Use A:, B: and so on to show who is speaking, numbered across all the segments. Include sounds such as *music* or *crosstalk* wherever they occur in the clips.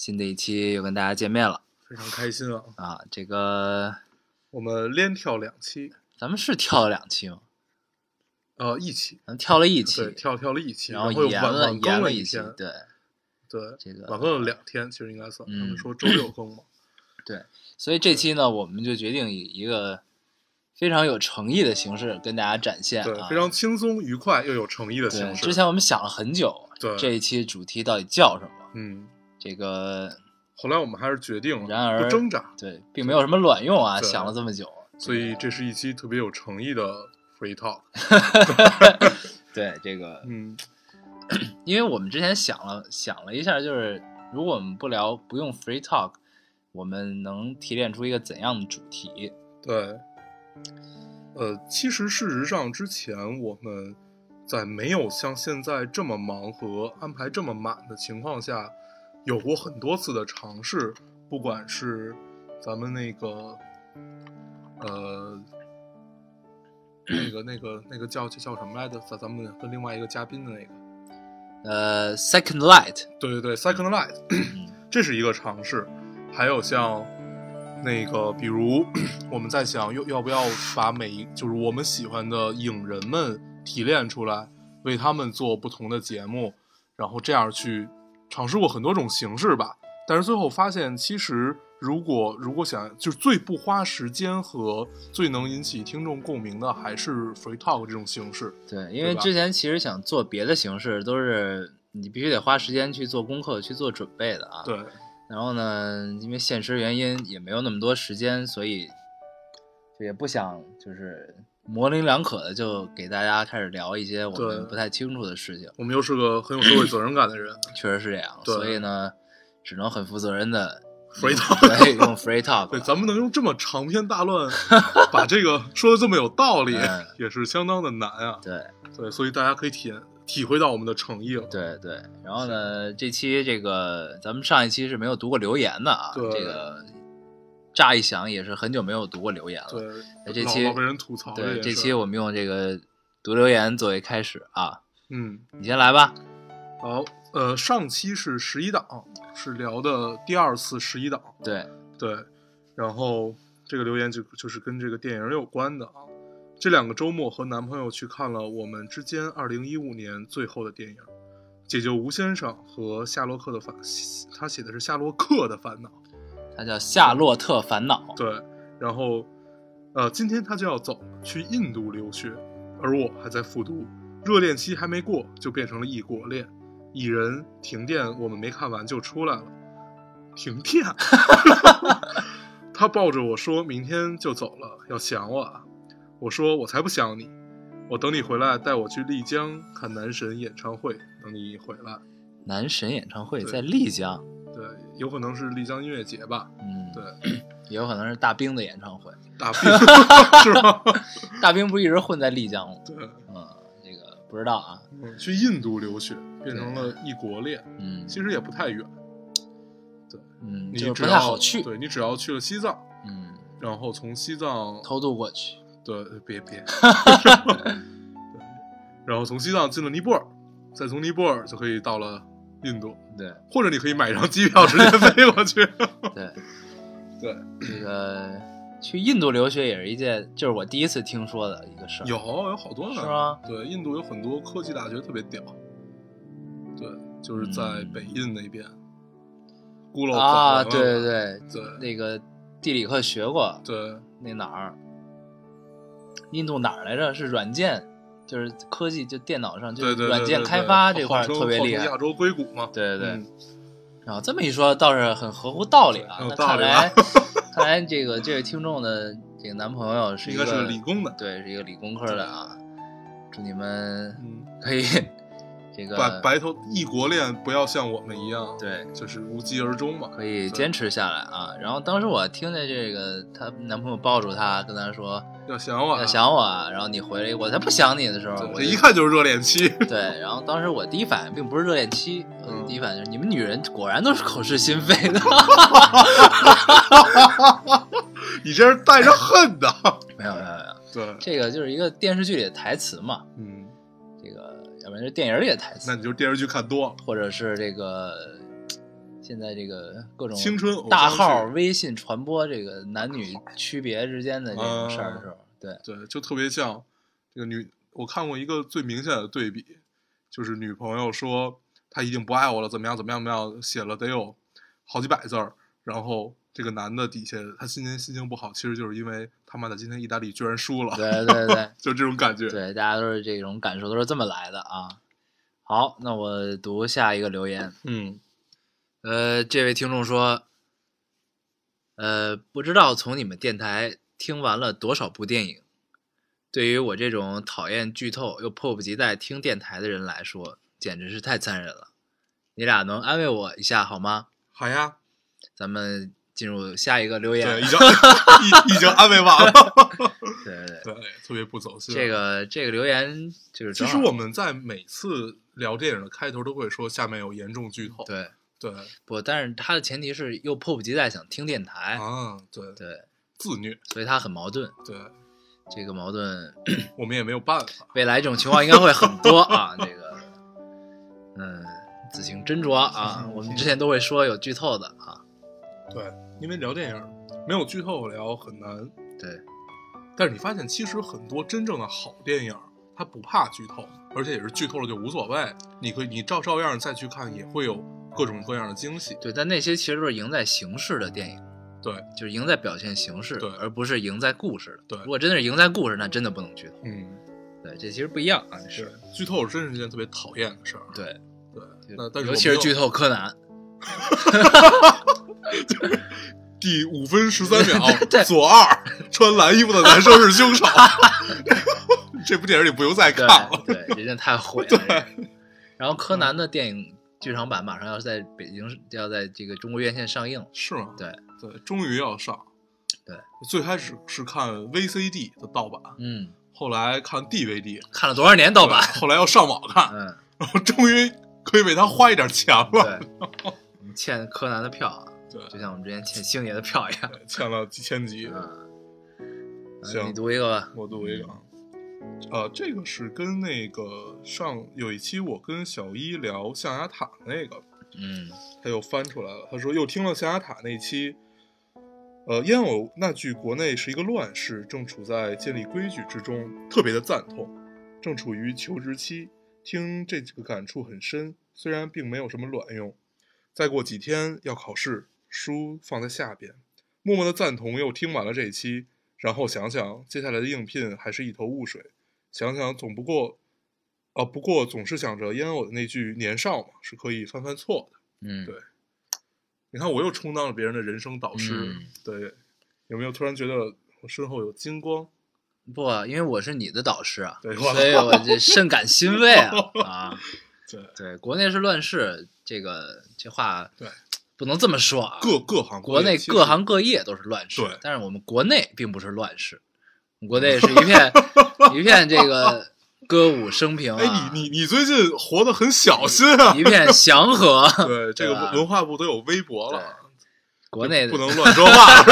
A: 新的一期又跟大家见面了
B: 非常开心啊！
A: 啊！这个
B: 我们连跳两期，
A: 咱们是跳了两期吗？
B: 呃，一期，
A: 咱们跳了一期
B: 对，，跳跳了一期，
A: 然后
B: 又晚
A: 延了延了一期对
B: 对，
A: 这个
B: 晚更了两天，其实应该算，他
A: 嗯
B: 们说周六更嘛，*clears throat*
A: 对，所以这期呢，我们就决定以一个非常有诚意的形式跟大家展现
B: 对，
A: 啊，
B: 非常轻松愉快又有诚意的。形式。
A: 之前我们想了很久，
B: 对
A: 这一期主题到底叫什么？
B: 嗯，
A: 这个
B: 后来我们还是决定了，
A: 然而
B: 不挣扎，
A: 对，并没有什么卵用啊，想了这么久，
B: 所以这是一期特别有诚意的 free talk。*laughs*
A: 对这个，
B: 嗯，
A: 因为我们之前想了想了一下，就是如果我们不聊不用 free talk，我们能提炼出一个怎样的主题？
B: 对。呃，其实事实上，之前我们在没有像现在这么忙和安排这么满的情况下，有过很多次的尝试，不管是咱们那个，呃，那个、那个、那个叫叫什么来着？咱咱们跟另外一个嘉宾的那个，
A: 呃，second light，
B: 对对对，Second Light，
A: 嗯 *clears throat*
B: 这是一个尝试。还有像那个，比如我们在想，要要不要把每一就是我们喜欢的影人们提炼出来，为他们做不同的节目，然后这样去尝试过很多种形式吧。但是最后发现，其实如果如果想就是最不花时间和最能引起听众共鸣的，还是 free talk 这种形式。
A: 对，因为之前其实想做别的形式，都是你必须得花时间去做功课、去做准备的啊。。
B: 对，
A: 然后呢，因为现实原因也没有那么多时间，所以就也不想就是模棱两可的就给大家开始聊一些我们不太清楚的事情。
B: 我们又是个很有社会责任感的人。*laughs*
A: 确实是这样，所以呢，只能很负责任的
B: ，free talk。
A: 对用 free talk
B: 对，咱们能用这么长篇大论 *laughs* 把这个说的这么有道理，
A: 嗯。
B: 也是相当的难啊。
A: 对。
B: 对，所以大家可以体验体会到我们的诚意了。
A: 对对，然后呢，这期这个咱们上一期是没有读过留言的啊，这个乍一想也是很久没有读过留言了。
B: 对，
A: 那这期
B: 被人吐槽
A: 对，这期我们用这个读留言作为开始啊，
B: 嗯，
A: 你先来吧。
B: 好，呃，上期是十一档，是聊的第二次十一档，
A: 对，
B: 对，然后这个留言就就是跟这个电影有关的啊。这两个周末和男朋友去看了我们之间二零一五年最后的电影《解救吴先生》和夏洛克的烦，他写的是夏洛克的烦恼。
A: 它叫《夏洛特烦恼》。
B: 对，然后，呃，今天他就要走了，去印度留学，而我还在复读，热恋期还没过，就变成了异国恋。蚁人停电，我们没看完就出来了，停电。*laughs* 他抱着我说明天就走了，要想我啊。我说我才不想你，我等你回来带我去丽江看男神演唱会，等你回来。
A: 男神演唱会在丽江，
B: 对，有可能是丽江音乐节吧？
A: 嗯，
B: 对，*clears throat*
A: 也有可能是大兵的演唱会。
B: 大兵是吗？*laughs*
A: 大兵不是一直混在丽江吗？
B: 对。
A: 嗯，这个不知道啊。
B: 嗯，去印度留学变成了异国恋，
A: 嗯
B: 其实也不太远，对
A: 嗯，
B: 你
A: 就是不太
B: 只要
A: 好去。
B: 对你只要去了西藏，
A: 嗯，
B: 然后从西藏，
A: 偷渡过去。
B: 对，别别，*laughs* 对，然后从西藏进了尼泊尔，再从尼泊尔就可以到了印度，
A: 对
B: 或者你可以买一张机票直接飞过去。*laughs*
A: 对，
B: 对，
A: 这个去印度留学也是一件，就是我第一次听说的一个事儿。
B: 有有好多呢，
A: 是吗？
B: 对，印度有很多科技大学特别屌，对，就是在
A: 嗯
B: 北印那边，孤陋
A: 啊，对对，对那个地理课学过，
B: 对
A: 那哪儿？印度哪儿来着？是软件，就是科技，就电脑上就软件开发这块儿特别厉害
B: 亚。洲硅谷嘛，
A: 对对对，
B: 嗯
A: 然后这么一说，倒是很合乎道理啊。那看来，看来这个这位听众的这个男朋友是一个
B: 理工的
A: 对，是一个理工科的啊。祝你们
B: 嗯，
A: 可以这个
B: 白白头异国恋不要像我们一样，，
A: 对，
B: 就是无疾而终嘛。
A: 可以坚持下来啊。然后当时我听见这个，她男朋友抱住她，跟她说
B: 要想我啊，
A: 要想我啊，然后你回来，我才不想你的时候，
B: 一看就是热恋期。*laughs*
A: 对，然后当时我第一反应并不是热恋期，我
B: 的
A: 第一反应就是你们女人果然都是口是心非的。*laughs*
B: 你这是带着恨的。
A: 没有没有没有，
B: 对，
A: 这个就是一个电视剧里的台词嘛，
B: 嗯，
A: 这个要不然就电影里的台词
B: 那，你就是电视剧看多了。
A: 或者是这个现在这个各种
B: 青春
A: 大号微信传播这个男女区别之间的这种事儿的时候，对，
B: 对，就特别像这个女，我看过一个最明显的对比，就是女朋友说她已经不爱我了，怎么样怎么样怎么样，写了得有好几百字儿，然后这个男的底下他心情心情不好，其实就是因为他妈的今天意大利居然输了，
A: 对对对 *laughs*
B: 就这种感觉。
A: 对，大家都是这种感受，都是这么来的啊。好，那我读下一个留言。
B: 嗯
A: 呃，这位听众说，呃，不知道从你们电台听完了多少部电影，对于我这种讨厌剧透又迫不及待听电台的人来说，简直是太残忍了。你俩能安慰我一下好吗？
B: 好呀，
A: 咱们进入下一个留言。
B: 对，已经已已经安慰完了。*laughs*
A: 对对对
B: 对，特别不走心。
A: 这个这个留言就是
B: 其实我们在每次聊电影的开头都会说下面有严重剧透。
A: 对
B: 对
A: 不，但是他的前提是又迫不及待想听电台，
B: 啊，对
A: 对，
B: 自虐，
A: 所以他很矛盾。
B: 对
A: 这个矛盾 *clears throat*
B: 我们也没有办法。*clears throat*
A: 未来这种情况应该会很多啊。这个，嗯，自行斟酌啊。我们之前都会说有剧透的啊。
B: 对，因为聊电影没有剧透聊很难，
A: 对，
B: 但是你发现其实很多真正的好电影，它不怕剧透，而且也是剧透了就无所谓，你可以你照照样再去看，也会有各种各样的惊喜。
A: 对，但那些其实都是赢在形式的电影，
B: 对，
A: 就是赢在表现形式，
B: 对
A: 而不是赢在故事的。
B: 对
A: 如果真的是赢在故事，那真的不能剧透。
B: 嗯，
A: 对，这其实不一样啊。
B: 是
A: 是，
B: 剧透真是一件特别讨厌的事儿。
A: 对，
B: 对，那但是
A: 尤其是剧
B: 透
A: 透柯南。
B: 第五分十三秒 *laughs*
A: 对，
B: 左二穿蓝衣服的男生是凶手。*laughs* 这部电影你不用再看了。
A: 对，对，人家太毁了。这个然后柯南的电影剧场版马上要在北京要在这个中国院线上映了。
B: 是吗？
A: 对，
B: 对，终于要上。
A: 对，
B: 最开始是看 VCD 的盗版，
A: 嗯，
B: 后来看 DVD
A: 看了多少年盗版？
B: 对后来要上网看，
A: 嗯，
B: 然后终于可以为他花一点钱了。
A: 对，我们欠柯南的票啊，
B: 对
A: 就像我们之前欠星爷的票一样。
B: 欠了几千集。
A: 嗯，*laughs*
B: 行
A: 你读一个吧。
B: 我读一个啊，呃，这个是跟那个上有一期我跟小一聊象牙塔那个，
A: 嗯
B: 他又翻出来了。他说又听了象牙塔那期，呃，烟偶那句国内是一个乱世，正处在建立规矩之中，特别的赞同，正处于求职期，听这几个感触很深，虽然并没有什么卵用。再过几天要考试，书放在下边，默默的赞同。又听完了这一期，然后想想接下来的应聘还是一头雾水，想想总不过，啊，不过总是想着烟偶的那句“年少嘛”是可以犯犯错的。
A: 嗯，
B: 对你看，我又充当了别人的人生导师，
A: 嗯
B: 对，有没有突然觉得我身后有金光？
A: 不，因为我是你的导师啊，
B: 对
A: 所以我这 *laughs* 甚感欣慰啊 *laughs* 啊！
B: 对，
A: 对，国内是乱世，这个这话
B: 对
A: 不能这么说啊。
B: 各各行
A: 国内各行各业都是乱世，
B: 对
A: 但是我们国内并不是乱世，我们国内是一片一片这个歌舞升平啊，*laughs*
B: 哎，你你你最近活得很小心啊！
A: 一片祥和。*laughs*
B: 对，*laughs* 这个文化部都有微博了，
A: 国内的
B: 不能乱说话，是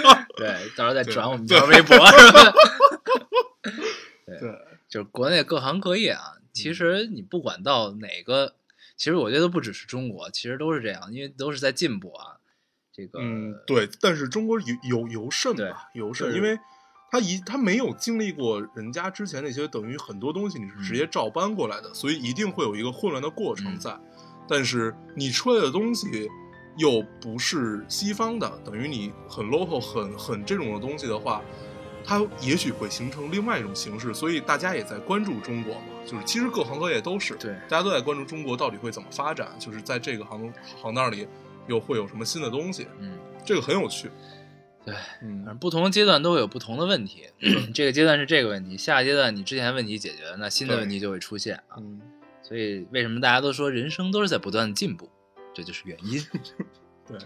B: 吧？
A: 对，到时候再转我们条微博是吧？
B: 对，
A: 就是国内各行各业啊，其实你不管到哪个，其实我觉得不只是中国，其实都是这样，因为都是在进步啊。这个，
B: 嗯，对，但是中国有有尤甚
A: 对
B: 吧，尤甚，因为他一他没有经历过人家之前那些，等于很多东西你是直接照搬过来的，所以一定会有一个混乱的过程
A: 嗯
B: 在。但是你出来的东西又不是西方的，等于你很 local、很很这种的东西的话，它也许会形成另外一种形式。所以大家也在关注中国嘛，就是其实各行各业都是，
A: 对
B: 大家都在关注中国到底会怎么发展，就是在这个行行当里又会有什么新的东西，
A: 嗯，
B: 这个很有趣。
A: 对，
B: 嗯
A: 不同的阶段都会有不同的问题。*clears throat* 这个阶段是这个问题，下个阶段你之前问题解决了，那新的问题就会出现啊。
B: 嗯，
A: 所以为什么大家都说人生都是在不断的进步，这就是原因 *laughs*
B: 对，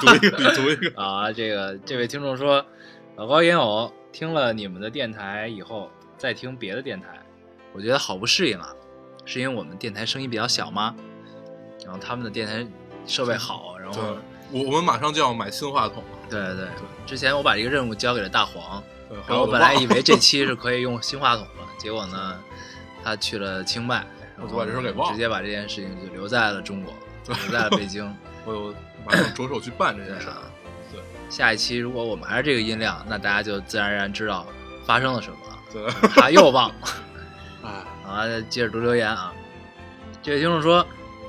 B: 读一个，你读一个。*laughs*
A: 啊。这个这位听众说，老高烟友听了你们的电台以后，再听别的电台，我觉得好不适应啊。是因为我们电台声音比较小吗？然后他们的电台设备好，然后，
B: 我我们马上就要买新话筒了。
A: 对对对，之前我把这个任务交给了大黄，
B: 对，
A: 然后我本来以为这期是可以用新话筒了，结果呢，他去了清迈，然后
B: 我就把这事给忘了
A: 直接把这件事情就留在了中国，留在了北京。
B: 我有马上着手去办这件事 *laughs*
A: 下一期如果我们还是这个音量，那大家就自然而然知道发生了什么了。
B: 对，*laughs*
A: 他又忘了
B: 啊，
A: 啊！*laughs* 接着读留言啊，这位听众说：“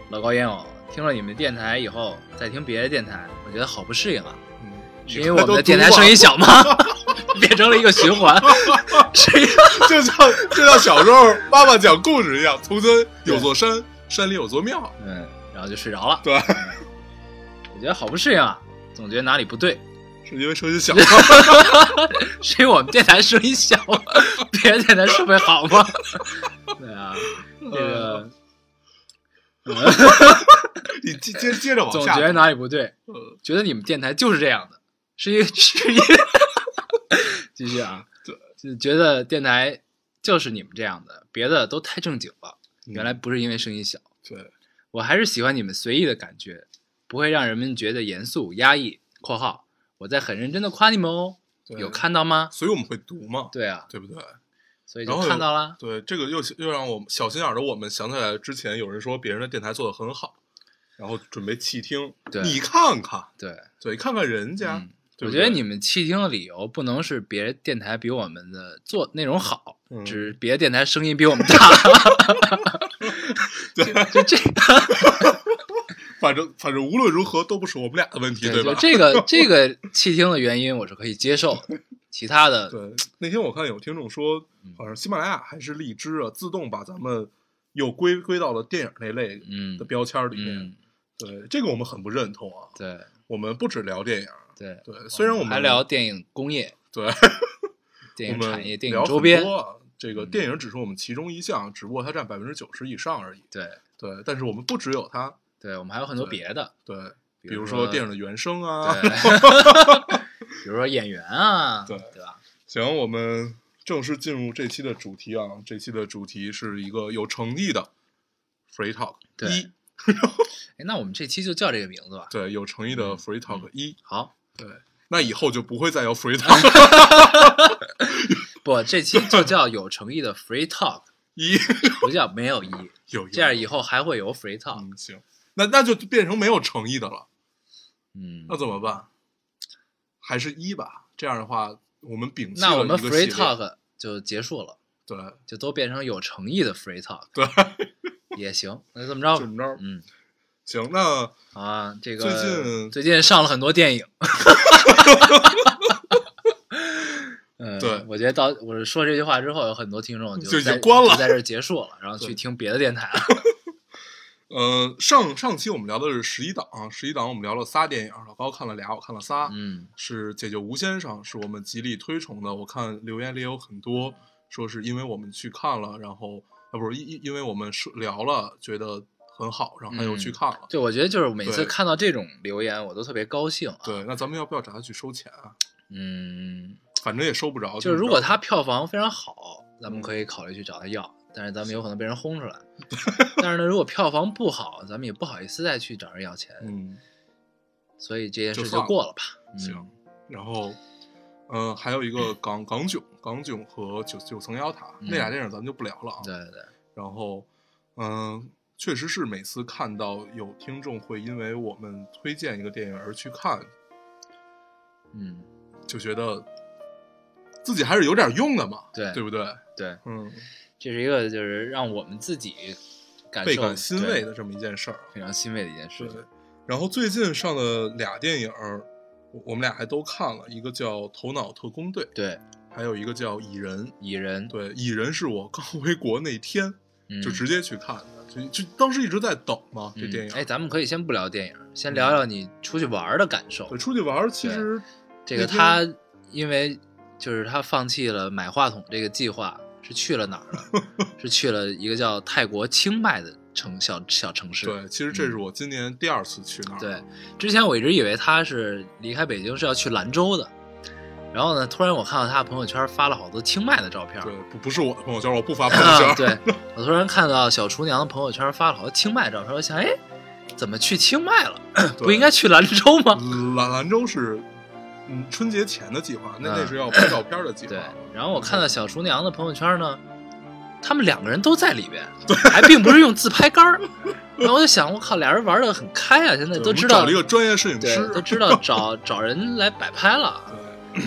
A: 老高烟友，听了你们电台以后，再听别的电台，我觉得好不适应啊。
B: 嗯，
A: 是因为我们的电台声音小吗？*laughs* 变成了一个循环，是因
B: 就像就像小时候妈妈讲故事一样，从前有座山，山里有座庙。
A: 嗯，然后就睡着了。
B: 对，
A: 我觉得好不适应啊，总觉得哪里不对，
B: 是因为声音小。
A: 是因为我们电台声音小，别的电台设备好吗？*laughs* 对啊，这个 *laughs*
B: 你接接接着往下
A: 总觉。得哪里不对，
B: 呃
A: 觉得你们电台就是这样的，是因为 *laughs* 是因为继续啊，
B: 对，
A: 就觉得电台就是你们这样的，别的都太正经了。
B: 嗯
A: 原来不是因为声音小，
B: 对，
A: 我还是喜欢你们随意的感觉，不会让人们觉得严肃压抑。（括号我在很认真的夸你们哦，有看到吗？
B: 所以我们会读嘛，
A: 对啊，
B: 对不对？
A: 所以就看到了。
B: 对，这个又又让我们小心眼儿的我们想起来之前有人说别人的电台做的很好，然后准备弃听。
A: 对
B: 你看看，
A: 对，
B: 对，看看人家。
A: 嗯，
B: 对对
A: 我觉得你们弃听的理由不能是别的电台比我们的做内容好，
B: 嗯
A: 只是别的电台声音比我们大。*laughs* *laughs* 就就这个，
B: 反正反正无论如何都不是我们俩的问题，
A: 对，就
B: 吧？*laughs*
A: 这个这个弃听的原因我是可以接受的，*laughs* 其他的
B: 对，那天我看有听众说
A: 嗯，
B: 好像喜马拉雅还是荔枝啊，自动把咱们又归归到了电影那类
A: 嗯
B: 的标签里面。
A: 嗯，
B: 对，这个我们很不认同啊。
A: 对
B: 我们不只聊电影，
A: 对，
B: 对，虽然我们
A: 还聊电影工业、
B: 对
A: 电影产业、电影周边，
B: 这个
A: 嗯
B: 电影只是我们其中一项，只不过它占百分之九十以上而已。
A: 对
B: 对，但是我们不只有它，
A: 对，我们还有很多别的，
B: 对，
A: 比
B: 比如
A: 说
B: 说电影的原声啊。
A: 对，*laughs* 比如说演员啊，
B: 对
A: 对吧？
B: 行，我们正式进入这期的主题啊。这期的主题是一个有诚意的 free talk
A: 对
B: 一，
A: 哎，那我们这期就叫这个名字吧。
B: 对，有诚意的
A: 嗯
B: free talk 一，
A: 好，
B: 对，那以后就不会再有 free talk *laughs*
A: 不，这期就叫有诚意的 free talk，*laughs*
B: 一，
A: 不叫没有一。
B: 有有
A: 这样以后还会有 free talk。
B: 嗯行，那那就变成没有诚意的了，
A: 嗯，
B: 那怎么办？还是一吧，这样的话我们摒弃
A: 那我们 free talk 就结束了，
B: 对
A: 就都变成有诚意的 free talk
B: 对，
A: 也行。那就这么着吧。
B: 怎么着？*laughs*
A: 嗯，
B: 行，那
A: 啊，这个
B: 最近
A: 最近上了很多电影。*laughs* 嗯，
B: 对
A: 我觉得到我说这句话之后，有很多听众
B: 就已经关了
A: 就在这儿结束了，然后去听别的电台了。
B: 呃，上上期我们聊的是十一档，十一档我们聊了仨电影，老高看了俩，我看了仨。
A: 嗯
B: 是《解救吴先生》，是我们极力推崇的。我看留言里有很多说是因为我们去看了，然后啊不是因因因为我们说聊了，觉得很好，然后他又去看了。
A: 对，我觉得就是每次看到这种留言，我都特别高兴啊。
B: 对，那咱们要不要找他去收钱啊？
A: 嗯，
B: 反正也收不着。
A: 就是如果他票房非常好，咱们
B: 嗯
A: 可以考虑去找他要，但是咱们有可能被人轰出来。*laughs* 但是呢，如果票房不好，咱们也不好意思再去找人要钱，
B: 嗯
A: 所以这件事
B: 就
A: 过了吧。嗯
B: 行，然后嗯、呃还有一个 *laughs* 港港囧，港囧和九九层妖塔、
A: 嗯
B: 那俩电影咱们就不聊了啊。
A: 对对对，
B: 然后，嗯、确实是每次看到有听众会因为我们推荐一个电影而去看，
A: 嗯，
B: 就觉得自己还是有点用的嘛，
A: 对
B: 对不对？
A: 对，
B: 嗯，
A: 这是一个就是让我们自己感
B: 倍感欣慰的这么一件事儿。
A: 非常欣慰的一件事
B: 对。，然后最近上的俩电影，我我们俩还都看了，一个叫《头脑特工队》，
A: 对，
B: 还有一个叫《蚁人》。
A: 蚁人，
B: 对，《蚁人》是我刚回国那天
A: 嗯
B: 就直接去看的，就就当时一直在等嘛，这
A: 嗯
B: 电影。
A: 哎，咱们可以先不聊电影，先聊聊你出去玩的感受
B: 对，。出去玩其实
A: 这个他因为就是他放弃了买话筒这个计划，是去了哪儿呢？*laughs* 是去了一个叫泰国清迈的城小小城市。
B: 对，其实这是我今年第二次去那儿。
A: 对，之前我一直以为他是离开北京是要去兰州的，然后呢，突然我看到他朋友圈发了好多清迈的照片。
B: 对，不不是我的朋友圈，我不发 *laughs* 朋友
A: 啊，*laughs*
B: 圈。
A: 对我突然看到小厨娘的朋友圈发了好多清迈照片，我想，哎，怎么去清迈了？不应该去兰州吗？
B: 兰兰州是嗯春节前的计划，那那
A: 嗯
B: 是要拍照片的计划。
A: 对，然后我看到小厨娘的朋友圈呢，他们两个人都在里边，*laughs* 还并不是用自拍杆儿。然后我就想，我靠，俩人玩的很开啊，现在都知道
B: 找了一个专业摄影师，，
A: 都知道找找人来摆拍了。
B: 对，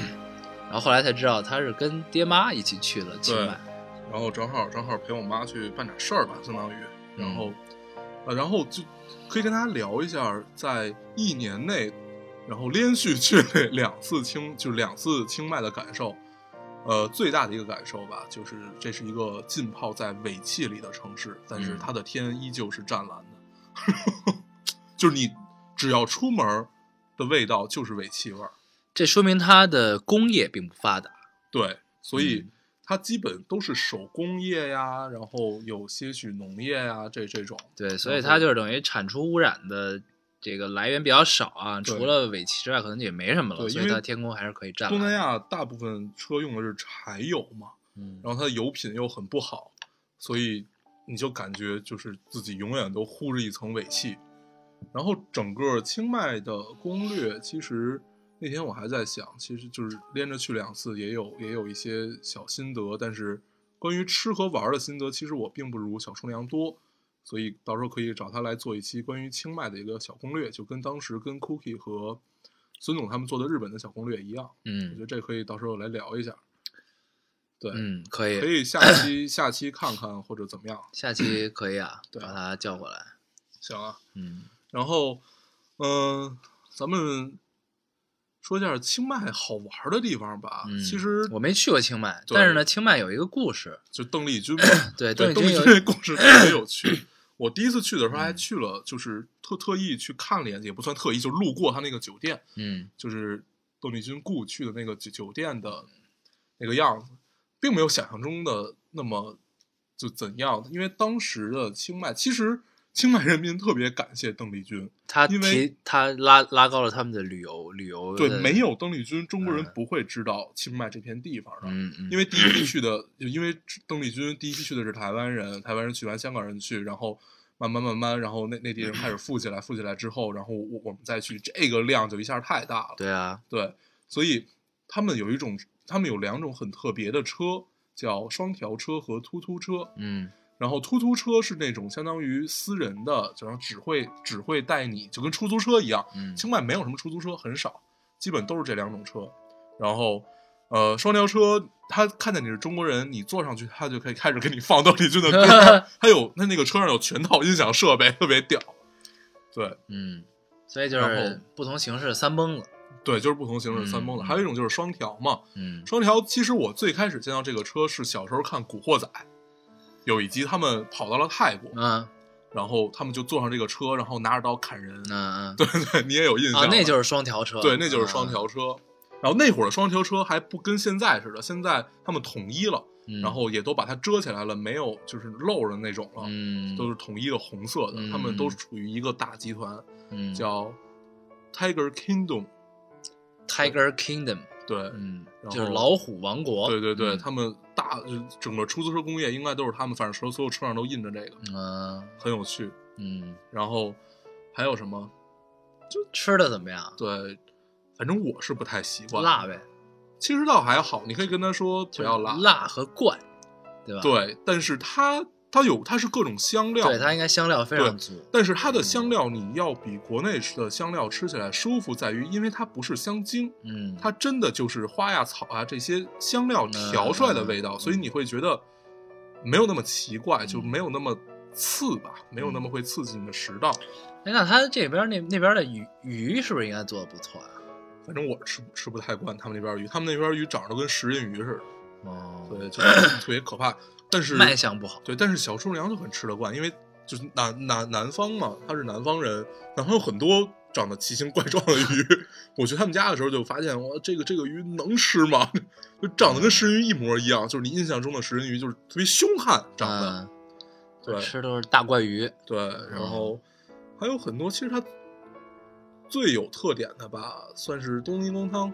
A: 然后后来才知道他是跟爹妈一起去了清迈。
B: 然后正好正好陪我妈去办点事儿吧，相当于，然
A: 嗯
B: 后，呃，然后就可以跟大家聊一下，在一年内，然后连续去 *laughs* 两次清，就是两次清迈的感受。呃，最大的一个感受吧，就是这是一个浸泡在尾气里的城市，但是
A: 嗯
B: 它的天依旧是湛蓝的，*laughs* 就是你只要出门儿的味道就是尾气味儿。
A: 这说明它的工业并不发达。
B: 对，所以
A: 嗯
B: 它基本都是手工业呀，然后有些许农业呀，这这种。
A: 对，所以它就是等于产出污染的这个来源比较少啊，除了尾气之外，可能也没什么了，所以它天空还是可以占。
B: 东南亚大部分车用的是柴油嘛，
A: 嗯
B: 然后它的油品又很不好，所以你就感觉就是自己永远都糊着一层尾气。然后整个清迈的攻略，其实那天我还在想，其实就是连着去两次，也有也有一些小心得，但是关于吃和玩的心得，其实我并不如小厨娘多，所以到时候可以找他来做一期关于清迈的一个小攻略，就跟当时跟 Cookie 和孙总他们做的日本的小攻略一样。嗯我觉
A: 嗯
B: 得这可以到时候来聊一下。对，
A: 嗯，可以
B: 可
A: 以，
B: 下期下期看看或者怎么样。
A: 下期可以啊，*clears throat*
B: 对
A: 把他叫过来。
B: 行啊，
A: 嗯
B: 然后，嗯、咱们说一下清迈好玩的地方吧。
A: 嗯，
B: 其实
A: 我没去过清迈，但是呢，清迈有一个故事，
B: 就邓丽君 *clears throat* 嘛，
A: 对邓丽君
B: 这故事特别有趣。我第一次去的时候还
A: 嗯。
B: 去了，就是特特意去看了一眼，也不算特意，就路过他那个酒店，
A: 嗯。
B: 就是邓丽君故去的那个酒酒店的那个样子，并没有想象中的那么就怎样。因为当时的清迈，其实清迈人民特别感谢邓丽君，
A: 他
B: 因为
A: 提他拉拉高了他们的旅游旅游
B: 对，没有邓丽君，中国人
A: 嗯
B: 不会知道清迈这片地方的。
A: 嗯嗯，
B: 因为第一批去的，就因为邓丽君第一批去的是台湾人，台湾人去完，香港人去，然后慢慢慢慢，然后那内地人开始富起来，富起来之后，然后我我们再去，这个量就一下太大了。
A: 对啊，
B: 对，所以他们有一种，他们有两种很特别的车，叫双条车和突突车。
A: 嗯
B: 然后突突车是那种相当于私人的，然后只会只会带你，就跟出租车一样。
A: 嗯
B: 清迈没有什么出租车，很少，基本都是这两种车。然后，呃，双条车，他看见你是中国人，你坐上去，他就可以开始给你放邓丽君的歌。*laughs* 还有，他那个车上有全套音响设备，特别屌。对
A: 嗯，所以就是不同形式三蹦子。
B: 对，就是不同形式三蹦子。
A: 嗯
B: 还有一种就是双条嘛，
A: 嗯
B: 双条，其实我最开始见到这个车是小时候看《古惑仔》，有一集他们跑到了泰国，
A: 嗯
B: 然后他们就坐上这个车，然后拿着刀砍人。
A: 嗯嗯，*laughs*
B: 对对，你也有印象
A: 啊，那就是双条车。
B: 对，那就是双
A: 嗯
B: 条车。然后那会儿的双条车还不跟现在似的，现在他们统一了，
A: 嗯
B: 然后也都把它遮起来了，没有就是露着那种了，
A: 嗯
B: 都是统一的红色的。
A: 嗯
B: 他们都属于一个大集团，
A: 嗯
B: 叫 Tiger Kingdom。
A: Tiger Kingdom，
B: 对，
A: 嗯，就是老虎王国。
B: 对对对，
A: 嗯
B: 他们大就整个出租车工业应该都是他们，反正所有所有车上都印着这个，
A: 嗯
B: 很有趣。
A: 嗯，
B: 然后还有什么？
A: 就吃的怎么样？
B: 对，反正我是不太习惯
A: 辣呗，
B: 其实倒还好，你可以跟他说不要辣。
A: 辣和怪，对吧？
B: 对，但是它它有它是各种香料，
A: 对，它应该香料非常足。
B: 但是它的香料你要比国内的香料吃起来舒服，在于因为它不是香精，
A: 嗯，
B: 它真的就是花呀草啊这些香料调出来的味道，
A: 嗯
B: 所以你会觉得没有那么奇怪，
A: 嗯
B: 就没有那么刺吧，没有那么会刺激你的食道。
A: 哎，那它这边那那边的鱼鱼是不是应该做的不错啊？
B: 反正我吃吃不太惯他们那边鱼，他们那边鱼长得都跟食人鱼似的，
A: 哦，
B: 对，就 *coughs* 特别可怕。但是
A: 卖相不好。
B: 对，但是小厨娘就很吃得惯，因为就是南南南方嘛，他是南方人，南方有很多长得奇形怪状的鱼。*laughs* 我去他们家的时候就发现，哇，这个这个鱼能吃吗？就长得跟食人鱼一模一样，就是你印象中的食人鱼，就是特别凶悍长得。
A: 嗯，
B: 对
A: 吃都是大怪鱼，
B: 对，然后还有很多，其实它最有特点的吧，算是冬阴功汤。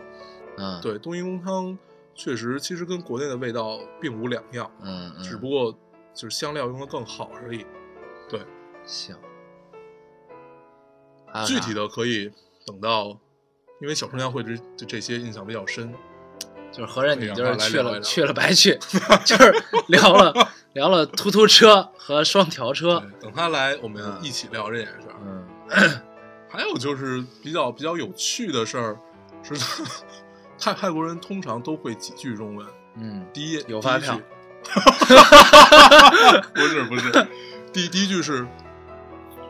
A: 嗯，，
B: 对，冬阴功汤确实其实跟国内的味道并无两样，
A: 嗯嗯，
B: 只不过就是香料用的更好而已。对，
A: 行。
B: 具体的可以等到，因为小春阳会对对这些印象比较深。
A: 就是合着你就是去了去了白去，*laughs* 就是聊了聊了突突车和双条车，
B: 等他来，我们
A: 嗯
B: 一起聊这件事儿。
A: 嗯
B: 还有就是比较比较有趣的事儿，是泰泰国人通常都会几句中文。
A: 嗯，
B: 第一
A: 有发票，*laughs*
B: 不是不是，第第一句是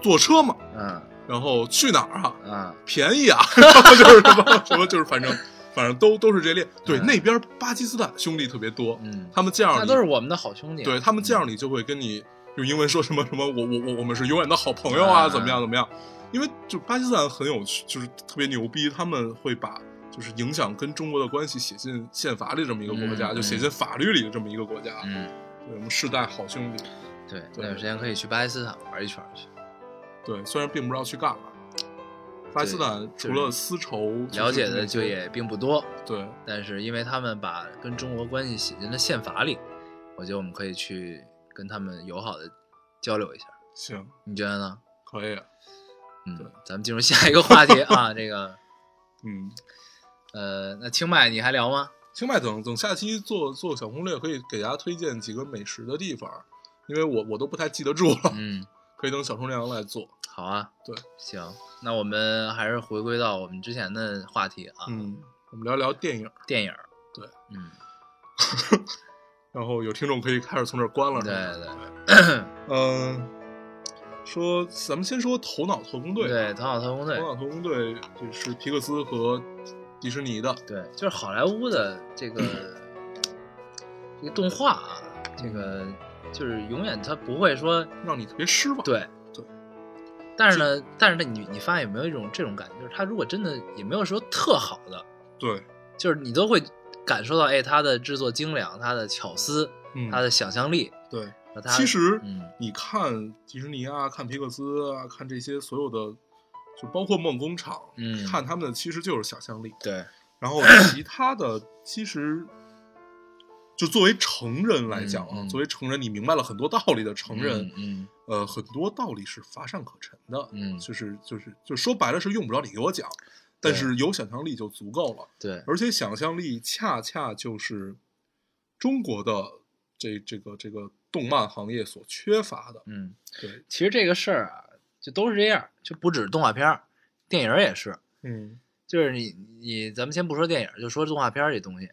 B: 坐车嘛，
A: 嗯
B: 然后去哪儿啊？
A: 嗯
B: 便宜啊，然 *laughs* 后就是什么什么，就是反正反正都都是这列。对，
A: 嗯
B: 那边巴基斯坦兄弟特别多，
A: 嗯，
B: 他们见着你
A: 那都是我们的好兄弟，
B: 对他们见着你就会跟你用英文说什么什么，我我我我们是永远的好朋友啊，
A: 嗯
B: 怎么样怎么样？因为就巴基斯坦很有趣，就是特别牛逼，他们会把就是影响跟中国的关系写进宪法里这么一个国家，
A: 嗯
B: 就写进法律里的这么一个国家。
A: 嗯，
B: 对我们世代好兄弟。
A: 对，
B: 对
A: 那有时间可以去巴基斯坦玩一圈去，
B: 对，虽然并不知道去干嘛。巴基斯坦除了丝绸，
A: 了解的就
B: 就是
A: 也并不多，
B: 对，
A: 但是因为他们把跟中国关系写进了宪法里，我觉得我们可以去跟他们友好的交流一下，
B: 行，
A: 你觉得呢？
B: 可以。
A: 嗯
B: 对，
A: 咱们进入下一个话题啊，*laughs* 这个
B: 嗯，
A: 呃，那清迈你还聊吗？
B: 清迈等等下期做做小攻略，可以给大家推荐几个美食的地方，因为我我都不太记得住了，
A: 嗯，
B: 可以等小冲凉来做。
A: 好啊，
B: 对，
A: 行，那我们还是回归到我们之前的话题啊，
B: 嗯，我们聊聊电影，
A: 电影，
B: 对，
A: 嗯，*laughs*
B: 然后有听众可以开始从这儿关了，
A: 对
B: 对？
A: 对
B: 嗯、说咱们先说《头脑特工队》，
A: 对，头脑特工队
B: 头，脑特工队》就是皮克斯和迪士尼的，
A: 对，就是好莱坞的这个 *clears throat* 这个动画啊，这个就是永远它不会说
B: 让你特别失望。
A: 对
B: 对，
A: 但是呢，但是呢，你你发现有没有一种这种感觉，就是它如果真的也没有说特好的，
B: 对，
A: 就是你都会感受到，哎，它的制作精良，它的巧思，
B: 嗯，
A: 它的想象力，
B: 对。其实，
A: 嗯
B: 你看迪士尼啊，看皮克斯啊，看这些所有的，就包括梦工厂，
A: 嗯
B: 看他们的其实就是想象力。
A: 对，
B: 然后 *coughs* 其他的，其实就作为成人来讲啊，
A: 嗯嗯
B: 作为成人，你明白了很多道理的成人，
A: 嗯
B: 呃，很多道理是乏善可陈的。
A: 嗯
B: 就是就是就说白了是用不着你给我讲，但是有想象力就足够了。
A: 对，
B: 而且想象力恰恰就是中国的这这个这个动漫行业所缺乏的。
A: 嗯，
B: 对，
A: 其实这个事儿啊，就都是这样，就不止动画片儿，电影也是。
B: 嗯
A: 就是你你咱们先不说电影，就说动画片儿这东西。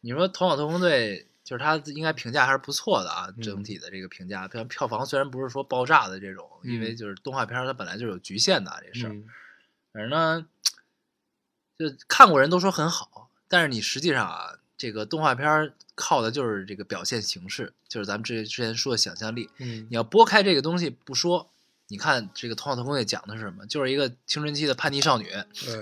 A: 你说《头脑特工队》，就是它应该评价还是不错的啊，
B: 嗯
A: 整体的这个评价，票票房虽然不是说爆炸的这种，因为
B: 嗯
A: 就是动画片儿它本来就有局限的啊这事儿。
B: 嗯
A: 反正呢，就看过人都说很好，但是你实际上啊，这个动画片儿靠的就是这个表现形式，就是咱们之之前说的想象力。
B: 嗯
A: 你要拨开这个东西不说，你看这个《头脑特工队》讲的是什么？就是一个青春期的叛逆少女，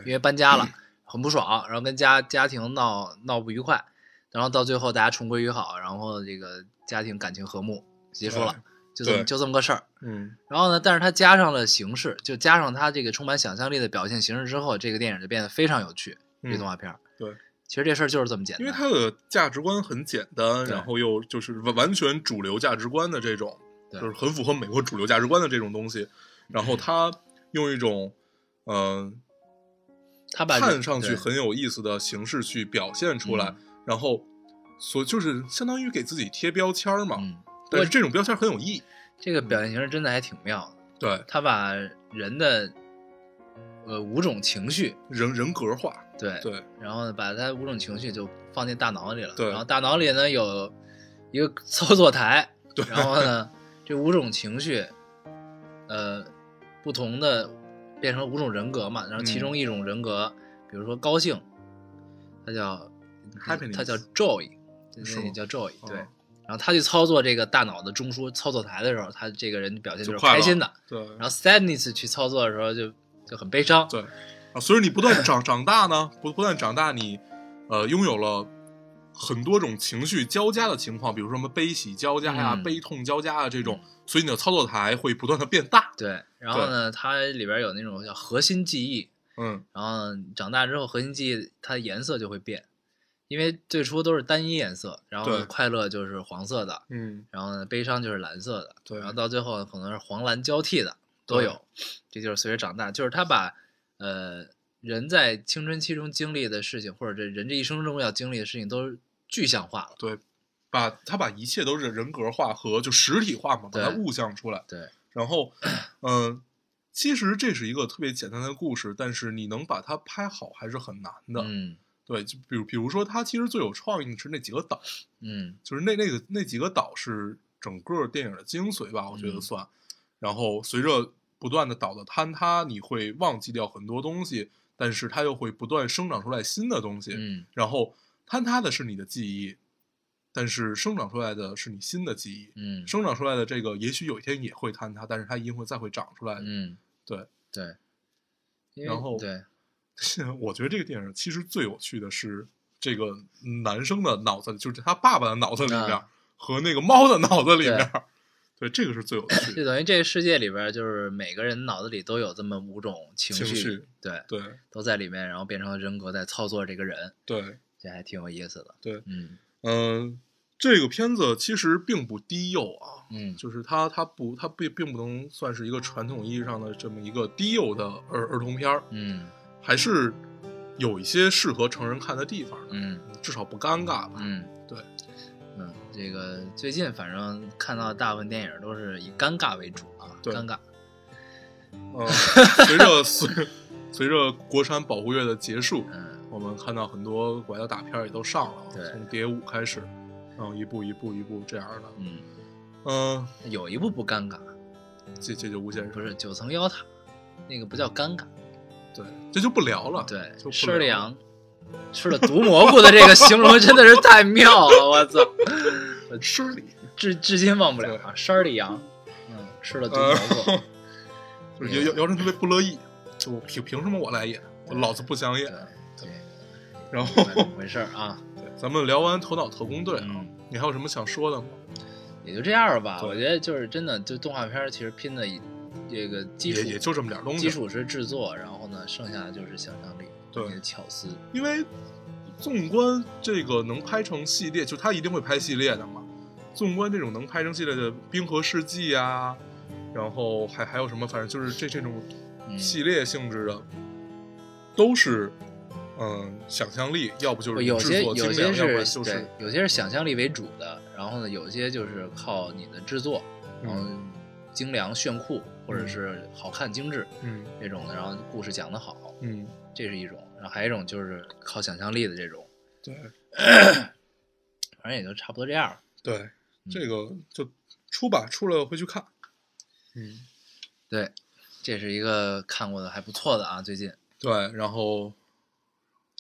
A: 因为搬家了，很不爽，然后跟家家庭闹闹不愉快，然后到最后大家重归于好，然后这个家庭感情和睦结束了，就这么就这么个事儿。
B: 嗯
A: 然后呢，但是它加上了形式，就加上它这个充满想象力的表现形式之后，这个电影就变得非常有趣。这
B: 嗯
A: 动画片儿，
B: 对，
A: 其实这事儿就是这么简单。
B: 因为它的价值观很简单，然后又就是完完全主流价值观的这种，
A: 对
B: 就是很符合美国主流价值观的这种东西。然后他用一种嗯、呃
A: 他把
B: 看上去很有意思的形式去表现出来，
A: 嗯
B: 然后所就是相当于给自己贴标签儿嘛。
A: 嗯，
B: 但是这种标签很有意义。
A: 这个表现形式真的还挺妙的。
B: 对，
A: 他把人的呃五种情绪，
B: 人人格化。
A: 对
B: 对，
A: 然后呢，把他五种情绪就放进大脑里了。
B: 对
A: 然后大脑里呢有一个操作台，
B: 对
A: 然后呢，这五种情绪，呃，不同的变成五种人格嘛。然后其中一种人格，比如说高兴，它叫它叫 joy，那叫 joy，对。
B: 哦
A: 然后他去操作这个大脑的中枢操作台的时候，他这个人表现就是开心的。
B: 对，
A: 然后 sadness 去操作的时候就就很悲伤。
B: 对，啊，随着你不断长长大呢，不不断长大，你呃拥有了很多种情绪交加的情况，比如说什么悲喜交加呀、
A: 嗯。
B: 悲痛交加啊这种，所以你的操作台会不断的变大。
A: 对，然后呢，它里边有那种叫核心记忆，
B: 嗯，
A: 然后长大之后核心记忆它的颜色就会变，因为最初都是单一颜色，然后呢快乐就是黄色的，
B: 嗯，
A: 然后呢悲伤就是蓝色的，
B: 对。
A: 然后到最后呢可能是黄蓝交替的都有，这就是随着长大，就是他把呃人在青春期中经历的事情，或者这人这一生中要经历的事情都具象化了。
B: 对，把他把一切都是人格化和就实体化嘛，把它物象出来。
A: 对，
B: 然后，嗯、其实这是一个特别简单的故事，但是你能把它拍好还是很难的。
A: 嗯
B: 对，就比如比如说，它其实最有创意的是那几个岛，
A: 嗯
B: 就是那那个那几个岛是整个电影的精髓吧，我觉得
A: 嗯
B: 算。然后随着不断的岛的坍塌，你会忘记掉很多东西，但是它又会不断生长出来新的东西。
A: 嗯
B: 然后坍塌的是你的记忆，但是生长出来的是你新的记忆。
A: 嗯
B: 生长出来的这个也许有一天也会坍塌，但是它一定会再会长出来的。
A: 嗯，
B: 对，
A: 对，
B: 然后
A: 对 *laughs*
B: 我觉得这个电影其实最有趣的是这个男生的脑子里，就是他爸爸的脑子里面、
A: 啊
B: 和那个猫的脑子里面。对，这个是最有趣的 *laughs* 就。
A: 等于这个世界里边，就是每个人脑子里都有这么五种情
B: 情绪
A: 对，
B: 对
A: 都在里面，然后变成了人格在操作这个人，
B: 对，
A: 这还挺有意思的。
B: 对
A: 嗯
B: 嗯、这个片子其实并不低幼啊，
A: 嗯
B: 就是它它不它并并不能算是一个传统意义上的这么一个低幼的儿儿童片儿，
A: 嗯
B: 还是有一些适合成人看的地方的，
A: 嗯
B: 至少不尴尬吧。
A: 嗯，
B: 对，
A: 嗯，这个最近反正看到大部分电影都是以尴尬为主啊，
B: 对
A: 尴尬。
B: 嗯，随着随 *laughs* 随着国产保护月的结束，
A: 嗯
B: 我们看到很多国外的大片儿也都上了，
A: 对。
B: 从蝶舞开始，然后一步一步一步这样的，
A: 嗯，
B: 嗯，
A: 有一部不尴尬，
B: 这这就无限
A: 不是九层妖塔，那个不叫尴尬，
B: 对，这就不聊了，
A: 对
B: 就，不
A: 施
B: 聊了。
A: 里昂吃了毒蘑菇的这个形容真的是太妙了，*laughs* 我操！
B: 吃里，
A: 至至今忘不了啊，山里羊，嗯，吃了毒蘑菇，
B: 呃，*laughs* 就是姚姚姚晨特别不乐意，就凭凭什么我来演，老子不想演。，
A: 这个
B: 然后，
A: 怎么回事儿啊？*laughs*
B: 对，咱们聊完《头脑特工队》啊，
A: 嗯，
B: 你还有什么想说的吗？
A: 也就这样吧。我觉得就是真的，就动画片其实拼的以这个基础
B: 也也就这么点东西，
A: 基础是制作，然后呢，剩下的就是想象力，
B: 对
A: 巧思。
B: 因为纵观这个能拍成系列，就他一定会拍系列的嘛。纵观这种能拍成系列的《冰河世纪》啊，然后还还有什么，反正就是这这种
A: 嗯
B: 系列性质的，都是嗯想象力，要不就是
A: 有些有些是对
B: 就是，
A: 有些是想象力为主的，然后呢，有些就是靠你的制作，然后
B: 嗯
A: 精良炫酷，或者是好看精致
B: 嗯
A: 这种的，然后故事讲得好，
B: 嗯，
A: 这是一种，然后还有一种就是靠想象力的这种，
B: 对 *clears throat*
A: 反正也就差不多这样了。
B: 对，这个就出吧，出了回去看。嗯，
A: 对，这是一个看过的还不错的啊，最近
B: 对，然后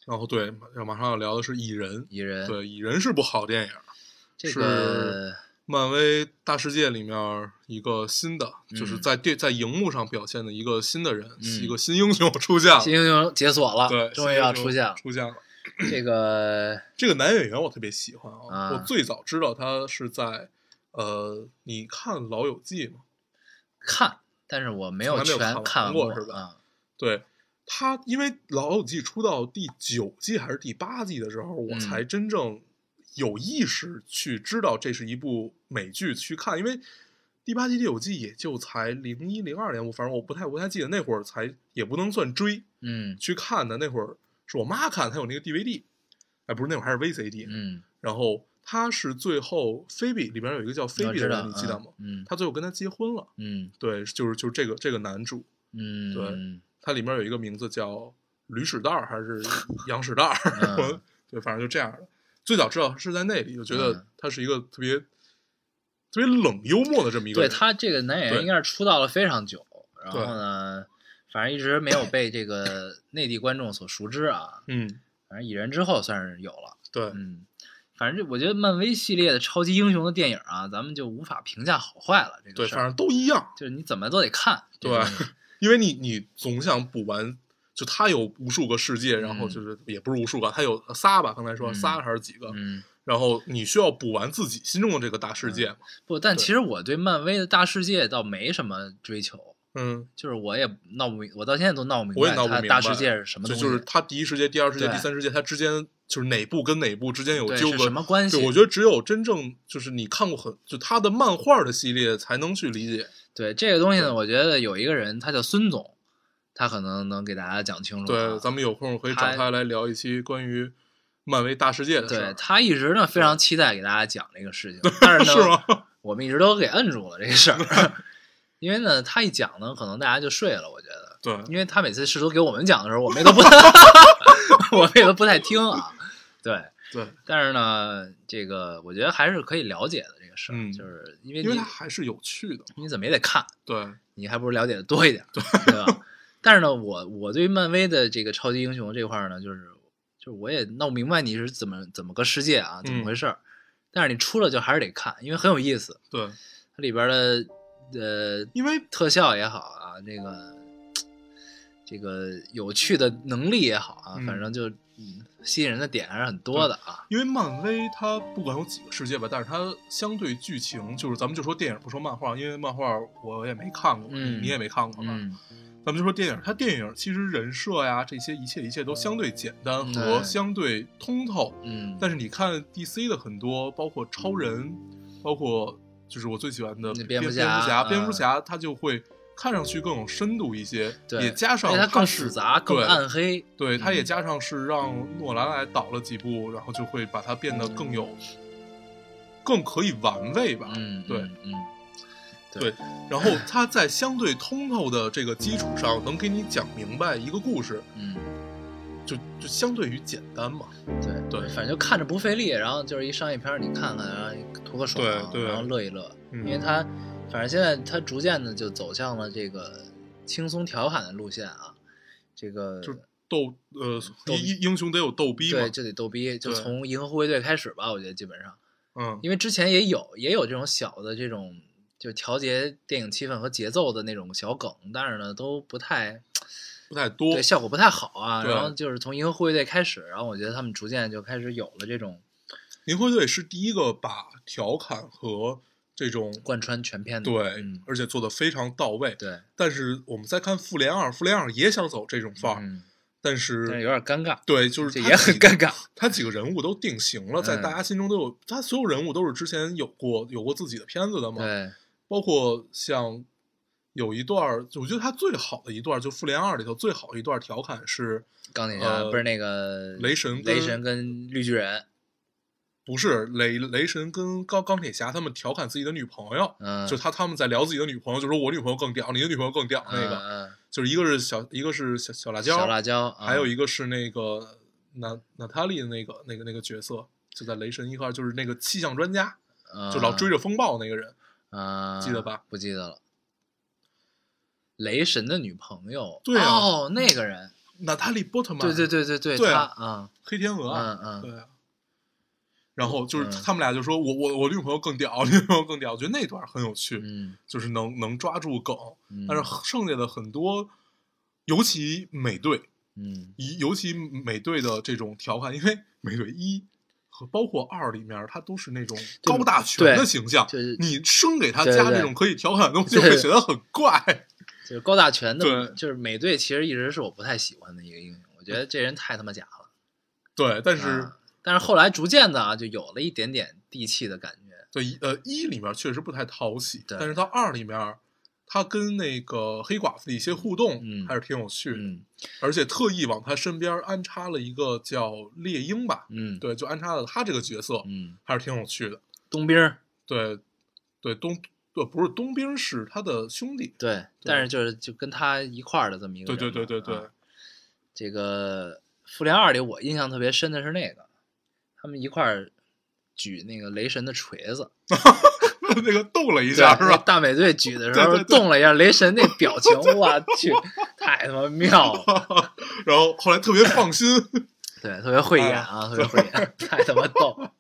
B: 然后对，马马上要聊的是《蚁人》。
A: 蚁人，
B: 对，《蚁人》是部好电影，
A: 这
B: 是漫威大世界里面一个新的，就是
A: 嗯
B: 在电在荧幕上表现的一个新的人，
A: 嗯
B: 一个新英雄出现了。
A: 新英雄解锁了，
B: 对，
A: 终于要出现了。
B: 出现了。
A: 这个 *clears throat*
B: 这个男演员我特别喜欢啊，
A: 啊
B: 我最早知道他是在呃，你看《老友记》吗？
A: 看，但是我没有全
B: 看过是吧
A: 啊，
B: 对他，因为《老友记》出到第九季还是第八季的时候，我
A: 嗯。
B: 才真正有意识去知道这是一部美剧去看，因为第八季、第九季也就才零一零二年，我反正我不太不太记得那会儿才也不能算追
A: 嗯。
B: 去看的，那会儿是我妈看，她有那个 DVD，哎，不是那会儿还是 VCD，、
A: 嗯，
B: 然后她是最后菲比里边有一个叫菲比的人，你记得吗？
A: 嗯。
B: 她最后跟他结婚了，
A: 嗯。
B: 对，就是就是这个这个男主，
A: 嗯，
B: 对。
A: 嗯
B: 它里面有一个名字叫驴屎蛋儿还是羊屎蛋儿，*laughs* 反正就这样的。最早知道是在那里，就觉
A: 嗯
B: 得他是一个特别、特别冷幽默的这么一个人。
A: 对他这个男演员应该是出道了非常久，然后呢，反正一直没有被这个 *laughs* 内地观众所熟知啊。
B: 嗯，
A: 反正蚁人之后算是有了，
B: 对，
A: 嗯，反正这我觉得漫威系列的超级英雄的电影啊，咱们就无法评价好坏了。这个
B: 对，反正都一样。
A: 就是你怎么都得看。
B: 对因为你你总想补完，就他有无数个世界，然后
A: 嗯
B: 就是也不是无数个，他有仨吧，刚才说
A: 嗯
B: 仨还是几个，
A: 嗯，
B: 然后你需要补完自己心中的这个大世界嘛。
A: 不，但其实我对漫威的大世界倒没什么追求，
B: 嗯，
A: 就是我也闹不明，我到现在都闹不明白
B: 我也闹不明白
A: 大世界是什么东西，
B: 就就是它第一世界、第二世界、第三世界，它之间就是哪部跟哪部之间有纠葛
A: 什么关系？
B: 对，我觉得只有真正就是你看过很就他的漫画的系列才能去理解。
A: 对这个东西呢，我觉得有一个人，他叫孙总，他可能能给大家讲清楚啊。
B: 对，咱们有空可以找
A: 他
B: 他来聊一期关于漫威大世界的事
A: 对。他一直呢非常期待给大家讲这个事情，但是呢，
B: 是？
A: 我们一直都给摁住了这个事儿，*laughs* 因为呢，他一讲呢，可能大家就睡了。我觉得，
B: 对，
A: 因为他每次试图给我们讲的时候，我们也都不，*laughs* 我们也都不太听啊。对，
B: 对，
A: 但是呢，这个我觉得还是可以了解的这个事儿，
B: 嗯
A: 就是因为
B: 因为
A: 你
B: 它还是有趣的。
A: 你怎么也得看，
B: 对，
A: 你还不如了解的多一点，对吧？但是呢，我我对于漫威的这个超级英雄这块儿呢，就是就是我也闹不明白你是怎么怎么个世界啊，怎么回事儿。但是你出了就还是得看，因为很有意思，
B: 对，
A: 它里边的呃
B: 因为
A: 特效也好啊，这个这个有趣的能力也好啊，
B: 嗯
A: 反正就嗯吸引人的点还是很多的啊。
B: 因为漫威它不管有几个世界吧，但是它相对剧情，就是咱们就说电影不说漫画，因为漫画我也没看过，
A: 嗯
B: 你也没看过吧？
A: 嗯，
B: 咱们就说电影，它电影其实人设呀这些一切一切都相对简单
A: 嗯
B: 和相对通透。
A: 嗯，
B: 但是你看 DC 的很多，包括超人，包括就是我最喜欢的
A: 那
B: 蝙
A: 蝙蝠侠
B: 侠，蝙
A: 嗯
B: 蝠侠它就会看上去更有深度一些，
A: 对
B: 也加上
A: 它更复杂、更暗黑。
B: 对，它也
A: 嗯
B: 加上是让诺兰来导了几部，然后就会把它变得更有、更可以玩味吧。
A: 嗯，
B: 对
A: 嗯嗯，
B: 对，然后它在相对通透的这个基础上，能给你讲明白一个故事，
A: 嗯，
B: 就就相对于简单嘛。
A: 对
B: 对
A: 反正就看着不费力，然后就是一商业片，你看看，然后图个爽，
B: 对对
A: 然后乐一乐。
B: 嗯
A: 因为它反正现在他逐渐的就走向了这个轻松调侃的路线啊，这个
B: 就逗呃，
A: 逗
B: 英英雄得有逗逼嘛
A: 对，。就得逗逼，就从银河护卫队开始吧，我觉得基本上，
B: 嗯，
A: 因为之前也有也有这种小的这种就调节电影气氛和节奏的那种小梗，但是呢都不太
B: 不太多
A: 对，。效果不太好啊。然后就是从银河护卫队开始，然后我觉得他们逐渐就开始有了这种
B: 银河护卫队是第一个把调侃和这种
A: 贯穿全片的，
B: 对，
A: 嗯，
B: 而且做的非常到位。
A: 对，
B: 但是我们再看复联二，复联二也想走这种范儿，
A: 嗯，
B: 但
A: 但是
B: 是
A: 有点尴尬，
B: 对，就是
A: 也很尴尬，
B: 他几个人物都定型了，在
A: 嗯。
B: 大家心中都有，他所有人物都是之前有过有过自己的片子的嘛，
A: 对，
B: 包括像有一段儿，我觉得他最好的一段，就复联二里头最好的一段调侃是，
A: 钢铁侠
B: 呃
A: 不是那个
B: 雷神
A: 雷神跟绿巨人，
B: 不是雷雷神跟钢钢铁侠他们调侃自己的女朋友，
A: 嗯，
B: 就他他们在聊自己的女朋友，就说我女朋友更屌，你的女朋友更屌那个，
A: 嗯
B: 就是一个是小一个是小小辣椒，
A: 嗯小辣椒，
B: 还有
A: 一
B: 一个是那个娜娜塔莉的那个那个那个角色，就在雷神一块儿，就是那个气象专家，就老追着风暴那个人，
A: 啊，
B: 记得吧？
A: 不记得了。雷神的女朋友，
B: 对啊
A: 哦，那个人，
B: 娜塔莉波特曼，
A: 对对对对对，
B: 对
A: 他
B: 啊
A: 啊，
B: 黑天鹅啊，
A: 嗯嗯
B: 对啊。然后就是
A: 嗯。
B: 他们俩就说我我我女朋友更屌，*laughs* 女朋友更屌，我觉得那段很有趣，
A: 嗯，
B: 就是能能抓住梗，
A: 嗯。
B: 但是剩下的很多，尤其美队，
A: 嗯。
B: 一尤其美队的这种调侃，因为美队一和包括二里面，他都是那种高大全的形象，
A: 就是
B: 你生给他加这种可以调侃的东西，
A: 对
B: 会觉得很怪。
A: 就是高大全的，
B: 对
A: 就是美队，其实一直是我不太喜欢的一个英雄，我觉得这人太他妈假了。
B: 对，但是、
A: 啊但是后来逐渐的啊，就有了一点点地气的感觉。
B: 对一呃一里面确实不太讨喜，但是到二里面，他跟那个黑寡妇的一些互动，
A: 嗯
B: 还是挺有趣的，
A: 嗯
B: 而且特意往他身边安插了一个叫猎鹰吧，
A: 嗯，
B: 对，就安插了他这个角色，
A: 嗯，
B: 还是挺有趣的。
A: 冬兵
B: 对，对冬对不是冬兵是他的兄弟，
A: 对，但是就是就跟他一块儿的这么一个
B: 对对对对对，
A: 啊这个复联二里，我印象特别深的是那个，他们一块儿举那个雷神的锤子，*laughs*
B: 那个动了一下是吧？
A: 大美队举的时候 *laughs* 动了一下，雷神那表情，*laughs* 我去，太他妈妙了，
B: 然后后来特别放心，
A: 对，特别会演啊，特别会演，太他妈逗了。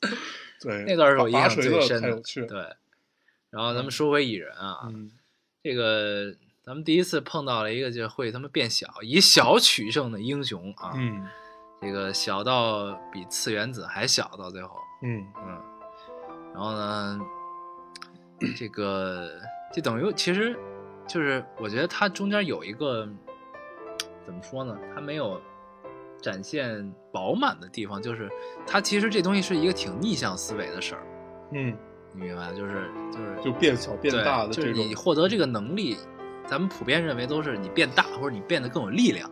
B: 对，
A: 那段是我印象最深的。对，然后咱们说回蚁人啊，
B: 嗯
A: 这个咱们第一次碰到了一个就会他妈变小，以小取胜的英雄啊，
B: 嗯
A: 这个小到比次原子还小，到最后，
B: 嗯
A: 嗯，然后呢，这个就等于其实就是我觉得它中间有一个怎么说呢？它没有展现饱满的地方，就是它其实这东西是一个挺逆向思维的事儿，
B: 嗯，
A: 你明白？就是就是
B: 就变小变大的
A: 就是你获得这个能力，咱们普遍认为都是你变大，或者你变得更有力量，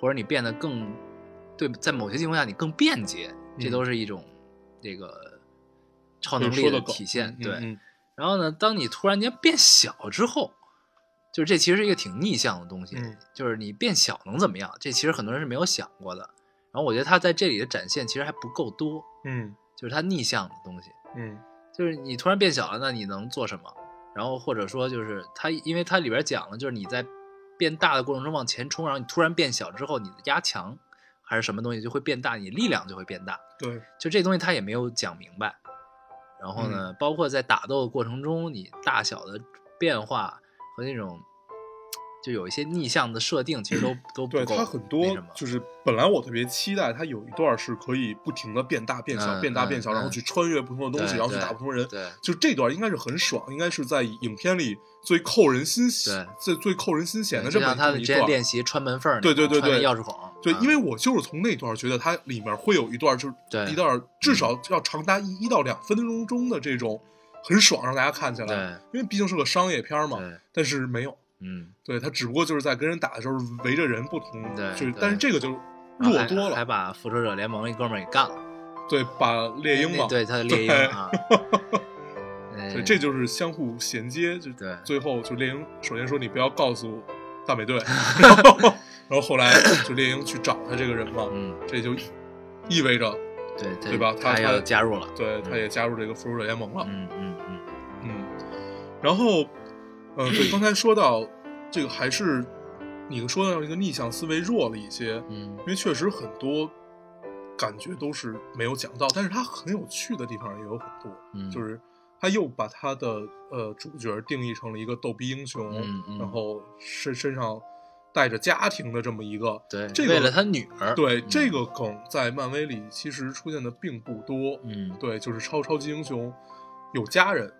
A: 或者你变得更对，在某些情况下你更便捷，这
B: 嗯
A: 都是一种这个超能力
B: 的
A: 体现。对，然后呢，当你突然间变小之后，就是这其实是一个挺逆向的东西，
B: 嗯
A: 就是你变小能怎么样？这其实很多人是没有想过的。然后我觉得他在这里的展现其实还不够多，
B: 嗯
A: 就是他逆向的东西。
B: 嗯
A: 就是你突然变小了，那你能做什么？然后或者说就是它，因为它里边讲了，就是你在变大的过程中往前冲，然后你突然变小之后，你的压强还是什么东西就会变大，你力量就会变大。
B: 对，
A: 就这东西他也没有讲明白。然后
B: 嗯
A: 呢，包括在打斗的过程中，你大小的变化和那种就有一些逆向的设定，其实都 *clears throat* 都不
B: 对
A: 够
B: 它很多就是本来我特别期待它有一段是可以不停的变大变小、
A: 嗯
B: 变大变小，
A: 嗯
B: 然后去穿越不同的东西，然后去打不同人。
A: 对
B: 就这段应该是很爽，应该是在影片里最扣人心弦、最最扣人心弦的这么一段。
A: 练习穿门缝儿，
B: 对对对对
A: 钥匙孔，
B: 对，
A: 啊
B: 因为我就是从那段觉得它里面会有一段，就是一段至少要长达一一到两分钟中的这种很爽，让大家看起来。
A: 对
B: 因为毕竟是个商业片嘛，
A: 对，
B: 但是没有，
A: 嗯，
B: 对他只不过就是在跟人打的时候围着人不同，
A: 对
B: 就是但是这个就弱多了，
A: 还把复仇者联盟一哥们儿给干了。
B: 对，把猎鹰嘛，
A: 对，他的猎鹰
B: 对
A: 啊，
B: 对，
A: 对
B: 这就是相互衔接，就
A: 对。
B: 最后就猎鹰首先说你不要告诉大美队，*laughs* 然后然后后来就猎鹰去找他这个人嘛，
A: 嗯，
B: 这就意味着
A: 对
B: 对吧他他
A: 他要加入了，
B: 对他也加入这个复仇者联盟了，
A: 嗯嗯嗯，
B: 嗯，然后呃，*clears throat* 对，刚才说到这个还是你说到一个逆向思维弱了一些，
A: 嗯
B: 因为确实很多感觉都是没有讲到，但是它很有趣的地方也有很多，
A: 嗯，
B: 就是他又把他的呃主角定义成了一个逗逼英雄，
A: 嗯嗯
B: 然后身身上带着家庭的这么一个，
A: 对，
B: 这个
A: 为了他女儿，
B: 对、
A: 嗯
B: 这个梗在漫威里其实出现的并不多，
A: 嗯
B: 对，就是超超级英雄有家人，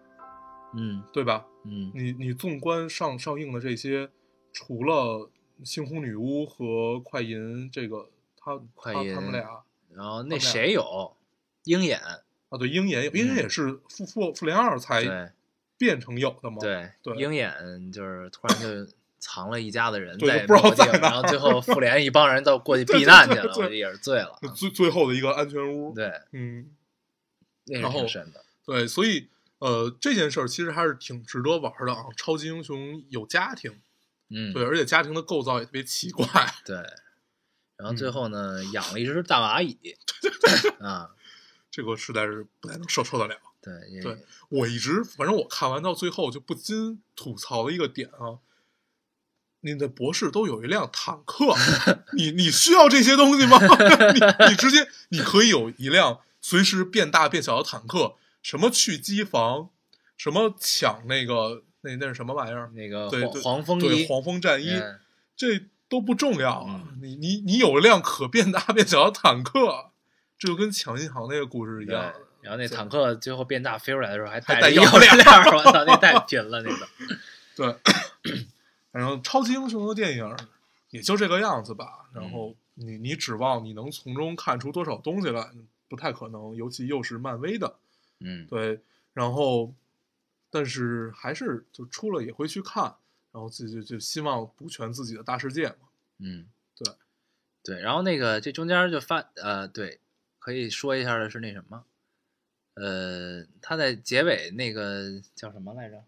A: 嗯
B: 对吧？
A: 嗯。
B: 你你纵观上上映的这些，除了猩红女巫和快银这个，他他
A: 快银
B: 他们俩
A: 然后那谁有？鹰眼，
B: 啊，对鹰眼，鹰眼也是复复复联二才变成有的嘛，
A: 对
B: 对。
A: 鹰眼就是突然就。藏了一家子人
B: 对
A: 在
B: 就不知道
A: 某个地方，
B: 在哪
A: 然后最后复联一帮人都过去 *laughs* 避难去了，
B: 对对对。
A: 我也是醉了啊。
B: 最最后的一个安全屋，
A: 对，
B: 嗯，
A: 挺深的。
B: 对，所以呃这件事儿其实还是挺值得玩的啊。超级英雄有家庭，
A: 嗯，
B: 对，而且家庭的构造也特别奇怪，
A: 对，*laughs* 然后最
B: 嗯
A: 后呢，养了一只大蚂蚁，对对对啊，*laughs*
B: 这个实在是不太能受受得了。
A: 对，
B: 对我一直，反正我看完到最后就不禁吐槽的一个点啊，你的博士都有一辆坦克，*laughs* 你你需要这些东西吗？你你直接你可以有一辆随时变大变小的坦克，什么去机房，什么抢那个那那是什么玩意儿？
A: 那个黄
B: 对对
A: 黄蜂衣，
B: 对黄蜂战衣，
A: 嗯
B: 这都不重要啊。
A: 嗯
B: 你你你有一辆可变大变 *laughs* 小的坦克，这就跟抢银行那个故事一
A: 对
B: 样。
A: 然后那坦克最后变大飞出来的时候，还
B: 还
A: 带着
B: 带钥
A: 链儿，我操，那太拼 *laughs* 了，那个。
B: 对，反正超级英雄的电影也就这个样子吧。然后你你指望你能从中看出多少东西来，不太可能，尤其又是漫威的。
A: 嗯，
B: 对，然后但是还是就出了也会去看，然后自己就就希望补全自己的大世界嘛。
A: 嗯，
B: 对，
A: 对，然后那个这中间就发呃，对，可以说一下的是那什么，呃，他在结尾那个叫什么来着？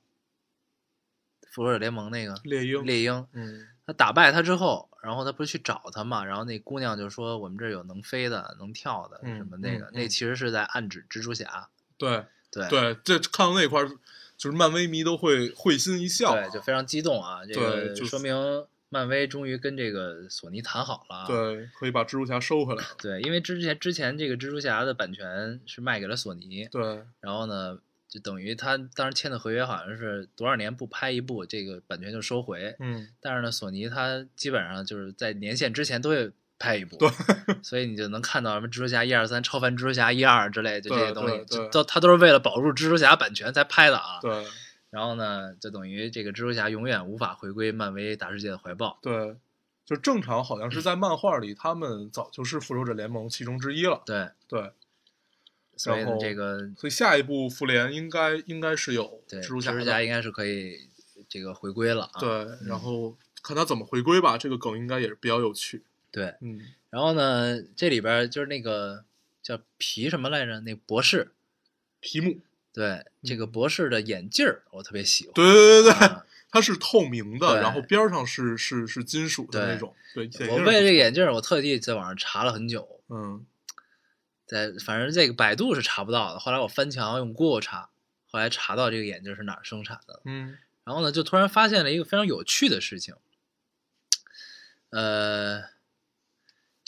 A: 复仇者联盟那个
B: 猎鹰，
A: 猎鹰，
B: 嗯
A: 他打败他之后，然后他不是去找他嘛？然后那姑娘就说：“我们这儿有能飞的、能跳的，
B: 嗯
A: 什么那个，
B: 嗯嗯
A: 那其实是在暗指蜘蛛侠。
B: 对
A: 对
B: 对，这看到那块儿，就是漫威迷都会会心一笑。
A: 对，就非常激动啊！这个
B: 对就
A: 说明漫威终于跟这个索尼谈好了啊。
B: 对，可以把蜘蛛侠收回来 *laughs* 了。
A: 对，因为之前之前这个蜘蛛侠的版权是卖给了索尼，
B: 对，
A: 然后呢，就等于他当时签的合约好像是多少年不拍一部，这个版权就收回。
B: 嗯，
A: 但是呢，索尼它基本上就是在年限之前都会拍一部，
B: 对，*laughs*
A: 所以你就能看到什么蜘蛛侠一二三、超凡蜘蛛侠一二之类，就这些东西，都他都是为了保住蜘蛛侠版权才拍的啊。
B: 对，
A: 然后呢，就等于这个蜘蛛侠永远无法回归漫威大世界的怀抱。
B: 对，就正常好像是在漫画里，他们早就是复仇者联盟其中之一了。
A: 对，
B: 对，
A: 所以这个
B: 所以下一部复联应该应该是有
A: 对
B: 蜘蛛侠。
A: 蜘蛛侠应该是可以这个回归了啊。
B: 对，然后看他怎么回归吧，这个梗应该也是比较有趣。
A: 对，
B: 嗯，
A: 然后呢，这里边就是那个叫皮什么来着？那博士，
B: 皮姆，
A: 对，这个博士的眼镜儿我特别喜欢。
B: 对对对对，
A: 啊
B: 它是透明的，然后边上是是是金属的那种。对，眼
A: 我为了这个眼镜儿，我特地在网上查了很久，
B: 嗯
A: 在反正这个百度是查不到的。后来我翻墙用 Google 查，后来查到这个眼镜是哪儿生产的。
B: 嗯
A: 然后呢，就突然发现了一个非常有趣的事情，呃，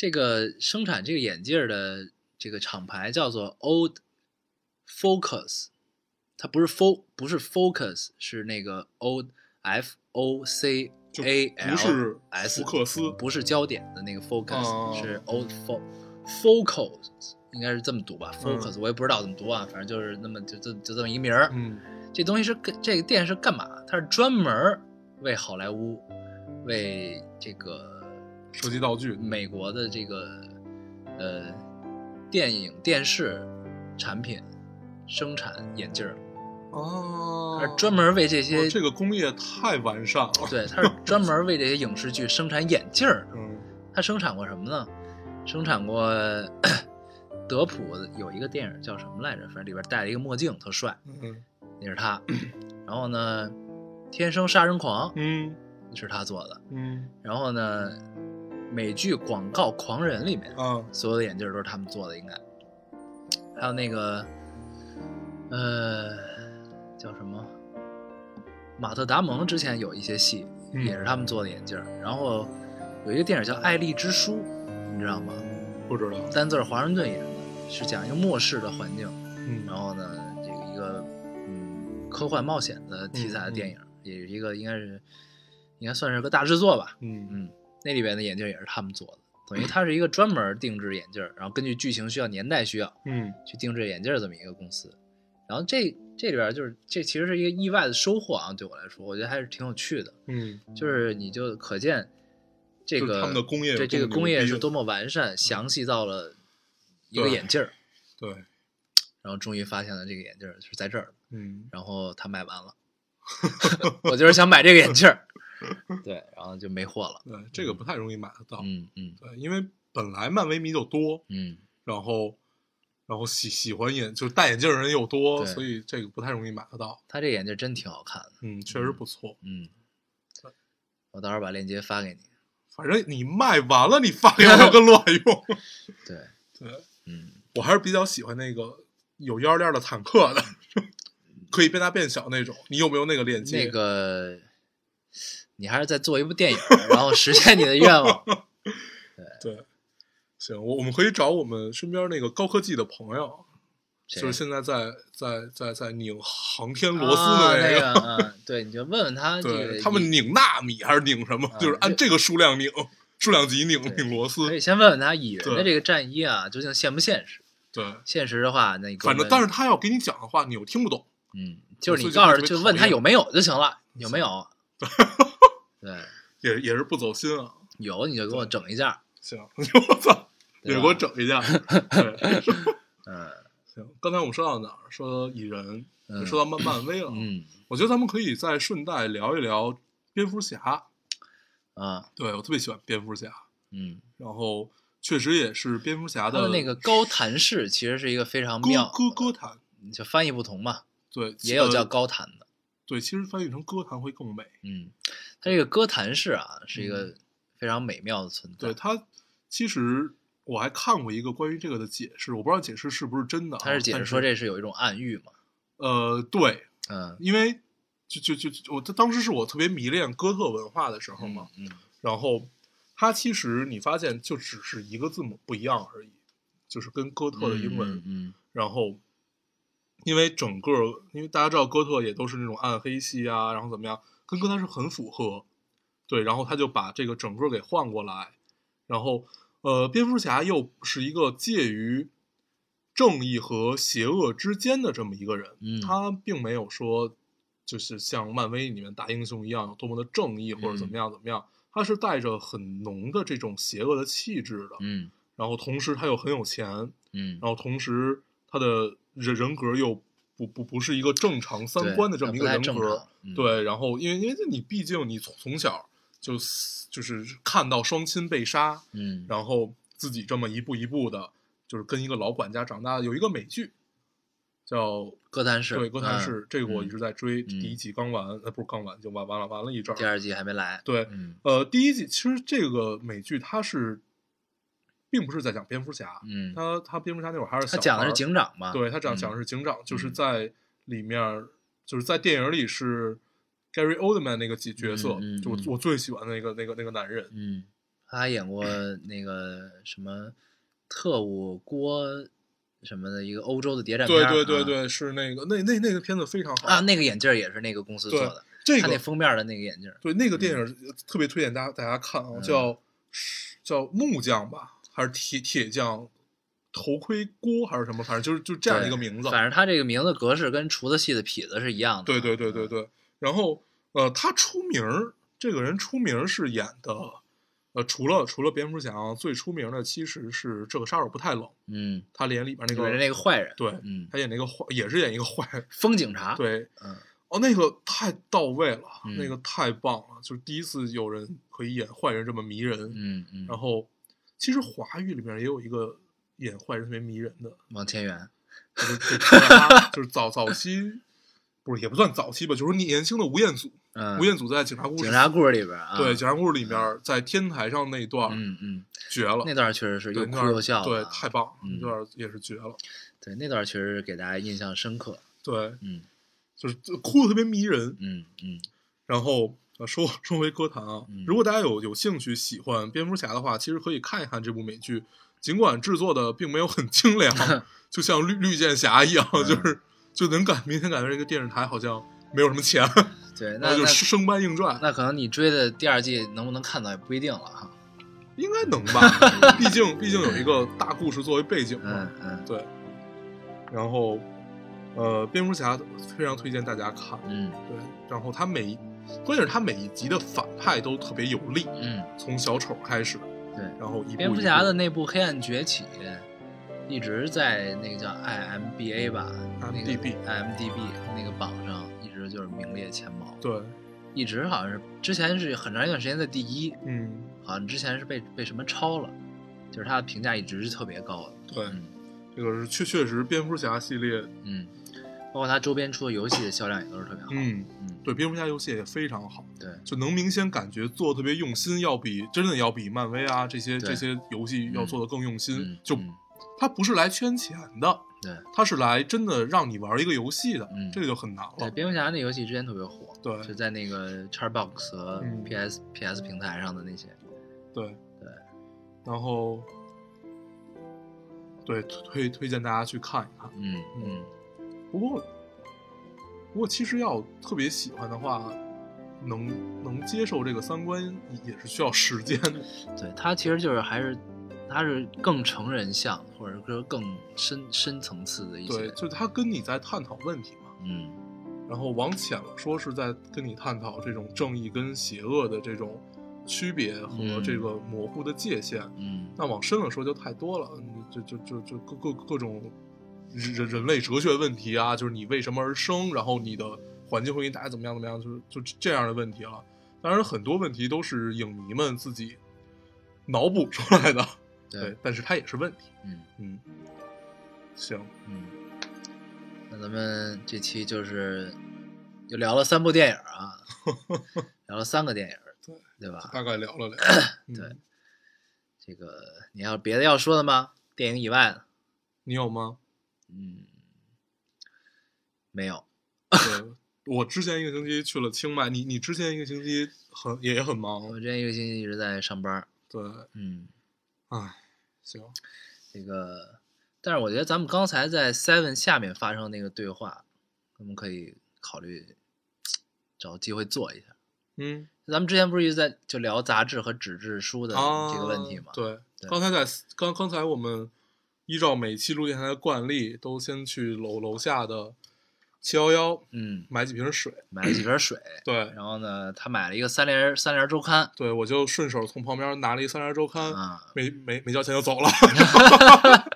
A: 这个生产这个眼镜儿的这个厂牌叫做 Old Focus，它不是 fo 不是 Focus，是那个 Old F O C
B: 就
A: A
B: 不是
A: S
B: 福克斯
A: 不是焦点的那个 Focus，、
B: 哦
A: 是 Old Fo Focus，应该是这么读吧
B: 嗯
A: ？Focus、我也不知道怎么读啊，反正就是那么就就就这么一名儿。
B: 嗯
A: 这东西是跟这个店是干嘛？它是专门为好莱坞、为这个
B: 射击道具。
A: 美国的这个呃电影、电视产品生产眼镜儿，
B: 哦
A: 它是专门为这些
B: 哇这个工业太完善了。
A: 对，它是专门为这些影视剧生产眼镜儿。*laughs*
B: 嗯
A: 它生产过什么呢？生产过 *coughs* 德普有一个电影叫什么来着？反正里边戴了一个墨镜，特帅，
B: 嗯
A: 那是他。*coughs* 然后呢，《天生杀人狂》
B: 嗯
A: 是他做的。
B: 嗯
A: 然后呢，美剧《广告狂人》里面
B: 啊
A: 所有的眼镜都是他们做的，应该。还有那个，呃，叫什么？马特·达蒙之前有一些戏
B: 嗯
A: 也是他们做的眼镜。然后有一个电影叫《爱丽之书》，你知道吗？
B: 不知道。
A: 丹泽尔·华盛顿演的，是讲一个末世的环境，
B: 嗯
A: 然后呢，这个一个嗯科幻冒险的题材的电影，也是一个应该是应该算是个大制作吧。
B: 嗯
A: 嗯，那里边的眼镜也是他们做的，等于它是一个专门定制眼镜，然后根据剧情需要、年代需要
B: 嗯。
A: 去定制眼镜这么一个公司。然后这这里边就是这其实是一个意外的收获啊，对我来说，我觉得还是挺有趣的。
B: 嗯，
A: 就是你就可见这个
B: 他们的工业有
A: 对这个工业是多么完善，详细到了一个眼镜儿，
B: 对，
A: 然后终于发现了这个眼镜儿是在这儿，
B: 嗯。
A: 然后他卖完了，*laughs* 我就是想买这个眼镜儿，*laughs* 对，然后就没货了。
B: 对，这个不太容易买得到。
A: 嗯嗯
B: 对，因为本来漫威迷就多，
A: 嗯，
B: 然后然后喜喜欢眼就戴眼镜的人又多，所以这个不太容易买得到。
A: 他这眼镜真挺好看的，
B: 嗯，确实不错。
A: 嗯，我到时候把链接发给你。
B: 反正你卖完了，你发给我有个卵用。*laughs*
A: 对，*laughs*
B: 对
A: 嗯，
B: 我还是比较喜欢那个有腰链的坦克的，可以变大变小那种。你有没有那个链接？
A: 那个你还是在做一部电影，然后实现你的愿望。*laughs*
B: 对，行，我我们可以找我们身边那个高科技的朋友，就是现在在在在在拧航天螺丝
A: 啊
B: 的
A: 那个，嗯，对，你就问问他，*laughs*
B: 对他们拧纳米还是拧什么？
A: 啊
B: 就是按这个数量拧，数量级拧拧螺丝
A: 可。以先问问他蚁人的这个战衣啊，究竟现不现实？
B: 对，
A: 现实的话，那你
B: 反正但是他要给你讲的话，你又听不懂。
A: 嗯，就是你告诉就问他有没有就行了，有没有？*laughs* 对，
B: 也也是不走心啊。
A: 有你就给我整一件儿。
B: 行，*laughs* 我操，也
A: 对
B: 给我整一下。*laughs* 对，*laughs*
A: 嗯
B: 行，刚才我们说到哪儿？说蚁人，
A: 嗯
B: 说到漫漫威了。
A: 嗯
B: 我觉得咱们可以再顺带聊一聊蝙蝠侠。
A: 啊
B: 对我特别喜欢蝙蝠侠，
A: 嗯，
B: 然后确实也是蝙蝠侠
A: 他的那个高谭市其实是一个非常妙，
B: 歌歌坛，
A: 就翻译不同嘛，
B: 对，
A: 也有叫
B: 呃
A: 高谭的。
B: 对，其实翻译成歌坛会更美。
A: 嗯，它这个歌坛市啊，是一个非常美妙的存在。
B: 嗯对它，其实我还看过一个关于这个的解释，我不知道解释是不是真的、啊。
A: 他是解释
B: 但
A: 说这是有一种暗喻嘛。
B: 呃，对，
A: 嗯
B: 因为就就就就我当时是我特别迷恋哥特文化的时候嘛，
A: 嗯
B: 然后它其实你发现就只是一个字母不一样而已，就是跟哥特的英文，
A: 嗯嗯
B: 然后因为整个因为大家知道哥特也都是那种暗黑系啊，然后怎么样，跟哥谭是很符合，对，然后他就把这个整个给换过来，然后呃，蝙蝠侠又是一个介于正义和邪恶之间的这么一个人，
A: 嗯
B: 他并没有说就是像漫威里面大英雄一样有多么的正义或者怎么样怎么样，他是带着很浓的这种邪恶的气质的，
A: 嗯。
B: 然后同时他又很有钱，
A: 嗯，
B: 然后同时他的人人格又不不不是一个正常三观的这么一个人格对，然后因为因为你毕竟你从从小就就是看到双亲被杀，
A: 嗯，
B: 然后自己这么一步一步的，就是跟一个老管家长大。有一个美剧叫
A: 哥谭市
B: 对《哥谭市》，
A: 嗯
B: 这个我一
A: 嗯
B: 直在追，
A: 嗯
B: 第一季刚完，呃，不是刚完就完完了，完了一阵儿。
A: 第二季还没来，
B: 对，
A: 嗯
B: 呃，第一季其实这个美剧它是，并不是在讲蝙蝠侠，
A: 嗯，
B: 他他蝙蝠侠那会儿还是小
A: 他讲的是警长嘛，
B: 对他讲
A: 嗯
B: 讲的是警长，就是
A: 嗯。
B: 在里面儿，就是在电影里是 Gary Oldman 那个角角色，就我我最喜欢的那个那个那个男人。
A: 嗯，他还演过 *clears throat* 那个什么特务郭什么的一个欧洲的谍战片
B: 对对对对，是那个那那那个片子非常好
A: 啊，那个眼镜儿也是那个公司做的，
B: 这个
A: 他那封面的那个眼镜儿，
B: 对那个电影特别推荐大家大家看啊，
A: 嗯。
B: 叫叫木匠吧，还是铁铁匠？头盔锅还是什么，反正就是就这样一个名字。
A: 反正他这个名字格式跟厨子戏的痞子是一样的，
B: 对对对对
A: 嗯，
B: 对。然后呃，他出名儿，这个人出名是演的，呃，除了除了蝙蝠侠啊，最出名的其实是这个杀手不太冷，
A: 嗯，
B: 他演里边那个
A: 那个坏人，
B: 对，
A: 嗯，
B: 他演那个坏也是演一个坏人，
A: 疯警察，，
B: 对，
A: 嗯
B: 哦，那个太到位了，
A: 嗯
B: 那个太棒了，就是第一次有人可以演坏人这么迷人。
A: 嗯嗯，
B: 然后，其实华语里面也有一个演坏人特别迷人的，
A: 王千源，*laughs*
B: 就是早早期，不是也不算早期吧，就是年轻的吴彦祖，
A: 嗯，
B: 吴彦祖在《警察故事》
A: 警察故事里边啊，
B: 对《警察故事》里面在天台上那一段
A: 嗯嗯，
B: 绝了，
A: 那段确实是又哭又笑，
B: 对，太棒那段也是绝了，
A: 对那段确实是给大家印象深刻，
B: 对，
A: 嗯。
B: 就是哭的特别迷人，
A: 嗯嗯。
B: 然后呃，说 *laughs* 说回歌坛啊，
A: 嗯
B: 如果大家有有兴趣喜欢蝙蝠侠的话，其实可以看一看这部美剧。尽管制作的并没有很精良，*laughs* 就像绿绿箭侠一样，
A: 嗯
B: 就是就能感明显感觉这个电视台好像没有什么钱，
A: 对，那
B: 就生搬硬拽，
A: 那可能你追的第二季能不能看到也不一定了哈，
B: 应该能吧？*laughs* 毕竟毕竟有一个大故事作为背景嘛
A: 嗯。嗯
B: 对，然后呃，蝙蝠侠非常推荐大家看，
A: 嗯
B: 对，然后他每一关键是他每一集的反派都特别有力，
A: 嗯，
B: 从小丑开始，
A: 对，
B: 然后
A: 蝙蝠侠的那部《黑暗崛起》一直在那个叫 IMBA 吧，那个
B: IMDb
A: IMDB 那个榜上一直就是名列前茅，
B: 对，
A: 一直好像是之前是很长一段时间在第一，
B: 嗯，
A: 好像之前是被被什么超了，就是他的评价一直是特别高的，
B: 对，
A: 嗯
B: 这个是确确实蝙蝠侠系列，
A: 嗯，包括它周边出的游戏的销量也都是特别好，
B: 嗯，
A: 嗯，
B: 对，蝙蝠侠游戏也非常好，
A: 对，
B: 就能明显感觉做得特别用心，要比真的要比漫威啊这些这些游戏要做的更用心，就它不是来圈钱的，
A: 对
B: 它是来真的让你玩一个游戏的，
A: 嗯
B: 这个就很难
A: 对，
B: 了。
A: 蝙蝠侠那游戏之前特别火，
B: 对
A: 就在那个 Xbox 和
B: 嗯。
A: PS、PS 平台上的那些，
B: 对
A: 对，
B: 然后对推推荐大家去看一看。
A: 嗯。嗯
B: 不过不过其实要特别喜欢的话，能能接受这个三观也是需要时间的。
A: 对，他其实就是还是他是更成人向，或者说更深深层次的一些
B: 对，
A: 些，
B: 就他跟你在探讨问题嘛。
A: 嗯
B: 然后往浅了说，是在跟你探讨这种正义跟邪恶的这种区别和
A: 嗯
B: 这个模糊的界限。
A: 嗯
B: 那往深了说就太多了，就就就就各各各种人人类哲学问题啊，就是你为什么而生，然后你的环境会给你带来怎么样怎么样，就是就这样的问题了。当然，很多问题都是影迷们自己脑补出来的，
A: 对，
B: 但是它也是问题。
A: 嗯
B: 嗯，行，
A: 嗯，那咱们这期就是就聊了三部电影啊，*laughs* 聊了三个电影，
B: 对
A: 对吧？
B: 大概聊了聊。嗯 *clears throat*
A: 对，这个你还有别的要说的吗？电影以外的？
B: 你有吗？
A: 嗯，没有。
B: 对，我之前一个星期去了清迈，你你之前一个星期很也很忙。
A: 我
B: 忙，
A: 之前一个星期一直在上班，
B: 对，
A: 嗯，
B: 唉，行，
A: 那个，但是我觉得咱们刚才在 Seven 下面发生那个对话，我们可以考虑找机会做一下。
B: 嗯，
A: 咱们之前不是一直在就聊杂志和纸质书的
B: 啊，
A: 这个问题吗？
B: 对，
A: 对。
B: 刚才在刚刚才我们依照每期录电台的惯例，都先去楼楼下的七幺幺
A: 嗯，
B: 买几瓶水，
A: 买了几瓶水，
B: 对，
A: 然后呢，他买了一个三联三联周刊
B: 对我就顺手从旁边拿了一三联周刊，
A: 啊，
B: 没没没交钱就走了。*laughs*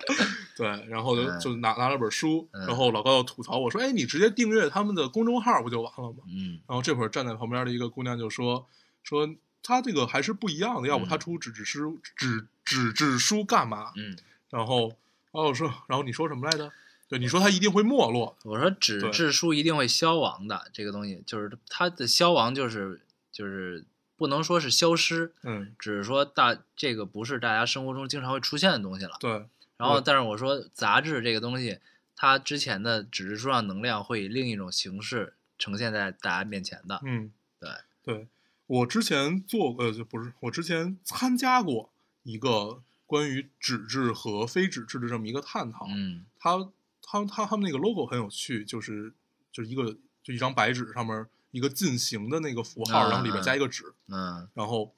B: 对，然后就
A: 嗯
B: 就拿拿了本书，
A: 嗯
B: 然后老高又吐槽我说：“哎，你直接订阅他们的公众号不就完了吗
A: 嗯？”
B: 然后这会儿站在旁边的一个姑娘就说：“说他这个还是不一样的，要不
A: 嗯
B: 他出纸质书纸纸质书干嘛？”
A: 嗯，
B: 然后，然后我说，然后你说什么来着？对，你说它一定会没落。
A: 我说纸质书一定会消亡的，这个东西就是它的消亡就是就是不能说是消失，
B: 嗯，
A: 只是说大这个不是大家生活中经常会出现的东西了。
B: 对，
A: 然后，但是我说杂志这个东西，它之前的纸质书上能量会以另一种形式呈现在大家面前的。
B: 嗯，
A: 对，
B: 对，我之前做呃，就不是，我之前参加过一个关于纸质和非纸质的这么一个探讨。
A: 嗯
B: 他他他他们那个 logo 很有趣，就是就是一个就一张白纸上面一个进行的那个符号，
A: 啊
B: 然后里边加一个纸，
A: 嗯
B: 然后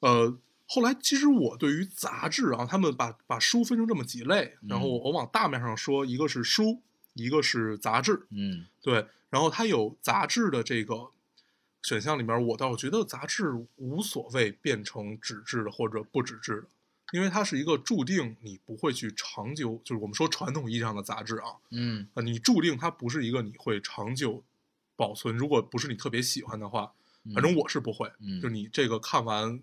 B: 呃。后来，其实我对于杂志啊，他们把把书分成这么几类，然后我往大面上说，一个是书，一个是杂志，
A: 嗯
B: 对，然后它有杂志的这个选项里面，我倒觉得杂志无所谓变成纸质的或者不纸质的，因为它是一个注定你不会去长久，就是我们说传统意义上的杂志啊，
A: 嗯
B: 啊，你注定它不是一个你会长久保存，如果不是你特别喜欢的话，反正我是不会，
A: 嗯
B: 就你这个看完。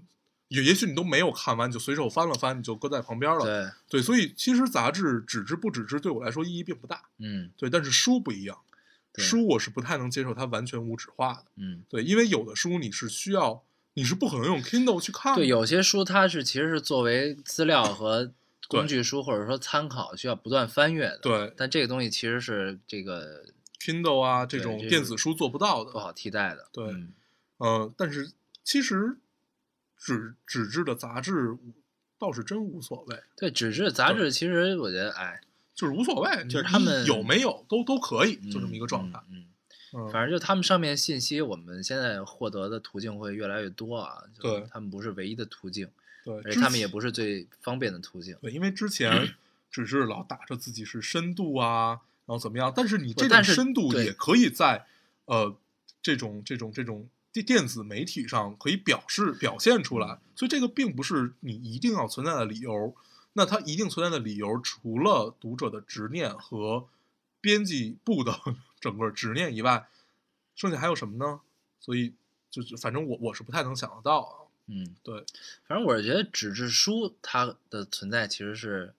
B: 也也许你都没有看完，你就随手翻了翻，你就搁在旁边了。
A: 对
B: 对，所以其实杂志纸质不纸质对我来说意义并不大。
A: 嗯
B: 对，但是书不一样，书我是不太能接受它完全无纸化的。
A: 嗯，
B: 对，因为有的书你是需要，你是不可能用 Kindle 去看的。
A: 对，有些书它是其实是作为资料和工具书或者说参考需要不断翻阅的。
B: 对
A: 但这个东西其实是这个
B: Kindle 啊这种电子书做不到的。
A: 不好替代的。
B: 对
A: 嗯
B: 呃，但是其实纸纸质的杂志倒是真无所谓，
A: 对，纸质杂志其实我觉得，哎，
B: 就是无所谓，
A: 就是他们
B: 有没有都都可以，
A: 嗯
B: 就这么一个状态。
A: 嗯，嗯
B: 嗯，
A: 反正就他们上面信息，我们现在获得的途径会越来越多啊。就
B: 对
A: 他们不是唯一的途径，
B: 对，
A: 而且他们也不是最方便的途径。
B: 对，因为之前只是老打着自己是深度啊，然后怎么样，但是你这种深度也可以在呃这种这种这种电电子媒体上可以表示表现出来，所以这个并不是你一定要存在的理由。那它一定存在的理由，除了读者的执念和编辑部的整个执念以外，剩下还有什么呢？所以就是反正我我是不太能想得到啊。
A: 嗯，
B: 对，
A: 反正我是觉得纸质书它的存在其实是，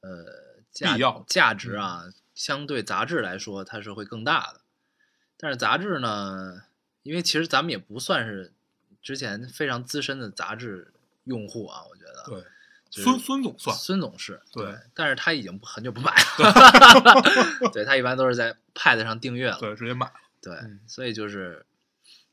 A: 呃，价
B: 必要嗯
A: 价值啊，相对杂志来说它是会更大的。但是杂志呢，因为其实咱们也不算是之前非常资深的杂志用户啊，我觉得。
B: 对，
A: 就是
B: 孙孙总算
A: 孙总是
B: 对
A: 但是他已经很久不买了，*laughs* 对他一般都是在 Pad 上订阅了，
B: 对直接买了。
A: 对
B: 嗯
A: 所以就是，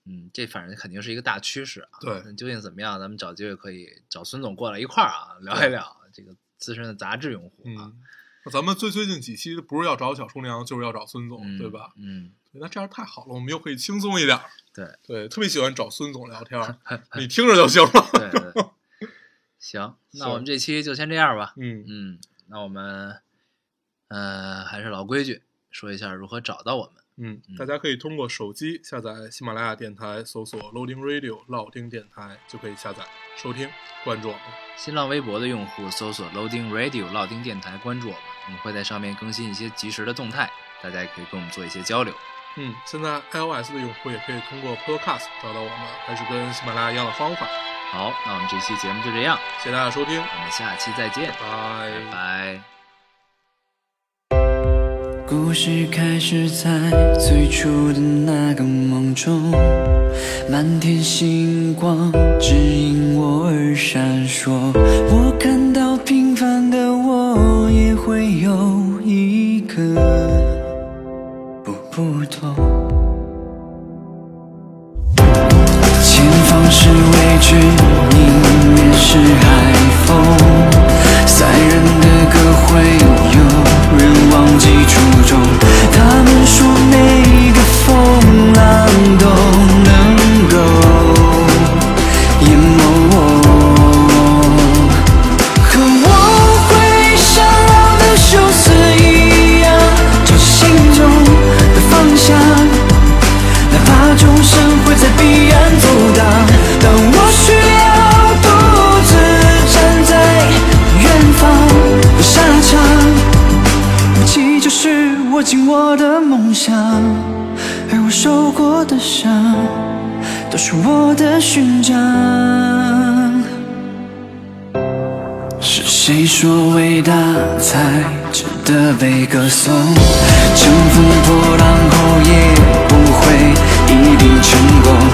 A: 嗯，这反正肯定是一个大趋势啊。
B: 对
A: 那究竟怎么样？咱们找机会可以找孙总过来一块儿啊，聊一聊这个资深的杂志用户啊，
B: 嗯，那咱们最最近几期不是要找小厨娘，就是要找孙总，
A: 嗯
B: 对吧？
A: 嗯，
B: 对那这样太好了，我们又可以轻松一点儿。
A: 对
B: 对，特别喜欢找孙总聊天儿，*laughs* 你听着就行了。
A: 对对。行，那我们这期就先这样吧。
B: 嗯，
A: 嗯，那我们，呃，还是老规矩，说一下如何找到我们。
B: 嗯
A: 嗯，
B: 大家可以通过手机下载喜马拉雅电台，搜索 Loading Radio 老丁电台，就可以下载收听，关注我们。
A: 新浪微博的用户搜索 Loading Radio 老丁电台，关注我们，我们会在上面更新一些及时的动态，大家也可以跟我们做一些交流。
B: 嗯，现在 iOS 的用户也可以通过 Podcast 找到我们，还是跟喜马拉雅一样的方法。
A: 好，那我们这期节目就这样，
B: 谢谢大家收听，
A: 我们下期再见，
B: 拜
A: 拜拜。
C: 故事开始在最初的那个梦中，满天星光指引我而闪烁。我看到平凡的我也会有一个不不同。是未知，迎面是海风。塞壬的歌会有人忘记初衷。他们说每个风浪都。进我的梦想，而我受过的伤，都是我的勋章。是谁说伟大才值得被歌颂？乘风破浪后也不会一定成功。